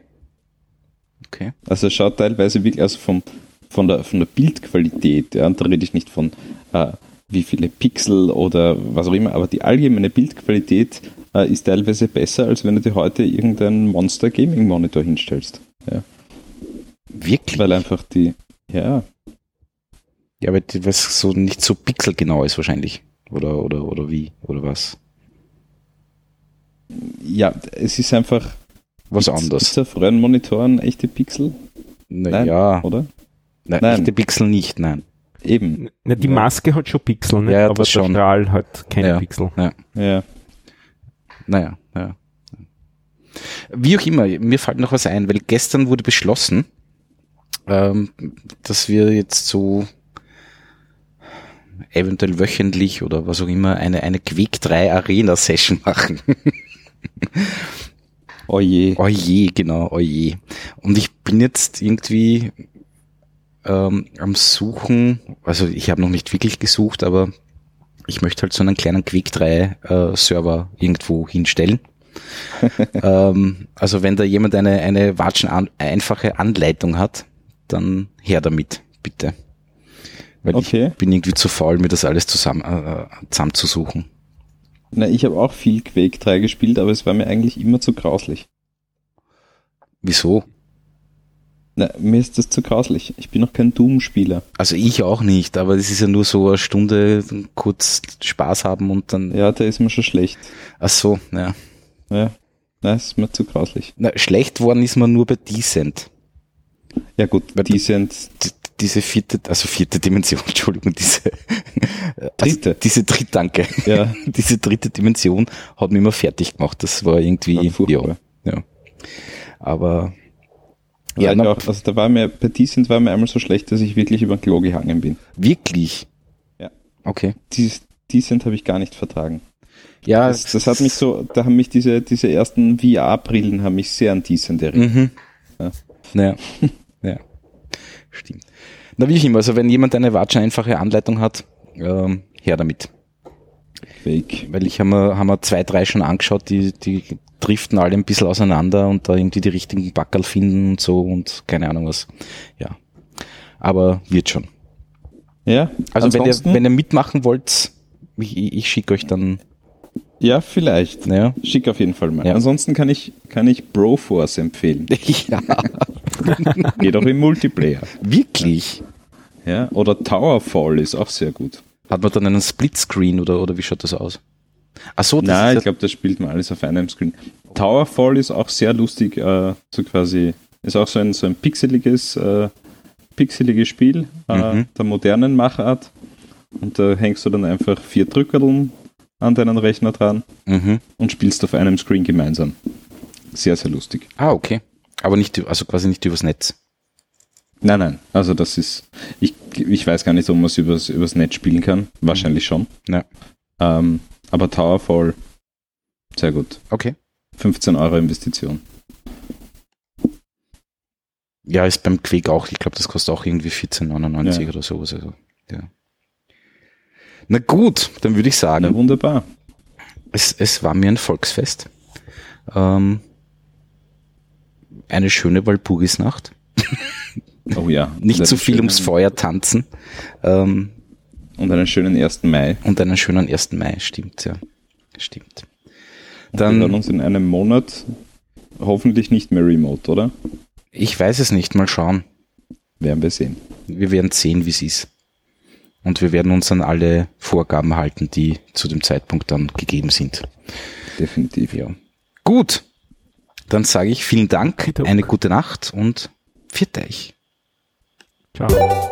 Okay. Also es schaut teilweise wirklich, also vom, von der, von der Bildqualität, ja, und da rede ich nicht von äh, wie viele Pixel oder was auch immer, aber die allgemeine Bildqualität äh, ist teilweise besser, als wenn du dir heute irgendeinen Monster Gaming Monitor hinstellst. Wirklich? Weil einfach die, ja, Ja, aber die- was so nicht so pixelgenau ist wahrscheinlich. Oder, oder, oder wie? Oder was? ja, es ist einfach Was Gibt's- anders. Gibt's auf Röhrenmonitoren echte Pixel? Nein, Naja, Oder? nein, Nein. echte Pixel nicht, nein. Eben. Na, die Ja. Maske hat schon Pixel, ne? Ja, aber der das schon. Strahl hat keine Ja. Pixel. Ja. Naja, ja. Wie auch immer, mir fällt noch was ein, weil gestern wurde beschlossen, ähm, dass wir jetzt so eventuell wöchentlich oder was auch immer eine, eine Quake 3 Arena Session machen. Oh je. Oje, genau, oje. Und ich bin jetzt irgendwie ähm, am Suchen, also ich habe noch nicht wirklich gesucht, aber ich möchte halt so einen kleinen Quick 3 äh, Server irgendwo hinstellen. ähm, also wenn da jemand eine, eine watschen an, einfache Anleitung hat, dann her damit, bitte. Weil Okay. ich bin irgendwie zu faul, mir das alles zusammen, äh, zusammenzusuchen. Na, ich habe auch viel Quake 3 gespielt, aber es war mir eigentlich immer zu grauslich. Wieso? Na, mir ist das zu grauslich. Ich bin noch kein Doom-Spieler. Also ich auch nicht, aber das ist ja nur so eine Stunde kurz Spaß haben und dann. Ja, der ist mir schon schlecht. Ach so, ja. Ja. Es ist mir zu grauslich. Na, schlecht worden ist man nur bei Decent. Ja gut, Weil die sind D diese vierte, also vierte Dimension, Entschuldigung, diese also Dritte. diese dritte, danke. ja, diese dritte Dimension hat mich immer fertig gemacht. Das war irgendwie, Ja, ja. Aber ja, Ja, auch, also da war mir, bei Decent war mir einmal so schlecht, dass ich wirklich über den Klo gehangen bin. wirklich. Ja. Okay. Dieses Decent habe ich gar nicht vertragen. Ja, Das, das hat mich so, da haben mich diese, diese ersten VR-Brillen haben mich sehr an Decent erinnert. Mhm. Ja. Ja. ja. Stimmt. Na, wie immer, also wenn jemand eine Watschen einfache Anleitung hat, ähm, her damit. Fake. Weil ich habe mir, hab mir zwei, drei schon angeschaut, die, die driften alle ein bisschen auseinander und da irgendwie die richtigen Backerl finden und so und keine Ahnung was. Ja. Aber wird schon. Ja, Also wenn ihr, wenn ihr mitmachen wollt, ich, ich, ich schicke euch dann, Ja, vielleicht. naja. Schick auf jeden Fall mal. Ja. Ansonsten kann ich, kann ich Broforce empfehlen. ja, Geht auch im Multiplayer. wirklich. Ja, oder Towerfall ist auch sehr gut. Hat man dann einen Splitscreen oder, oder wie schaut das aus? Ach so, das Nein, ist ich glaube, das spielt man alles auf einem Screen. Towerfall ist auch sehr lustig, äh, so quasi, ist auch so ein, so ein pixeliges, äh, pixeliges Spiel äh, Mhm. der modernen Machart. Und da hängst du dann einfach vier Drückerln an deinen Rechner dran mhm. und spielst auf einem Screen gemeinsam. Sehr, sehr lustig. Ah, okay. Aber nicht, also quasi nicht übers Netz. Nein, nein, also das ist, ich, ich weiß gar nicht, ob man es übers, übers Netz spielen kann. Wahrscheinlich schon. Ja. Ähm, aber Towerfall, sehr gut. Okay. 15 Euro Investition. Ja, ist beim Quake auch, ich glaube, das kostet auch irgendwie 14,99 Ja. oder sowas. Also, ja. Na gut, dann würde ich Na, sagen, wunderbar. es, es war mir ein Volksfest. Ähm, eine schöne Walpurgisnacht. Oh ja. Nicht zu einen viel ums Feuer tanzen. Ähm, Und einen schönen 1. Mai. und einen schönen 1. Mai, stimmt, ja. Stimmt. Und wir hören Dann, uns in einem Monat hoffentlich nicht mehr remote, oder? ich weiß es nicht, mal schauen. Werden wir sehen. Wir werden sehen, wie es ist. Und wir werden uns an alle Vorgaben halten, die zu dem Zeitpunkt dann gegeben sind. Definitiv. Ja. Gut. Dann sage ich vielen Dank, eine gute Nacht und viert euch. Ciao.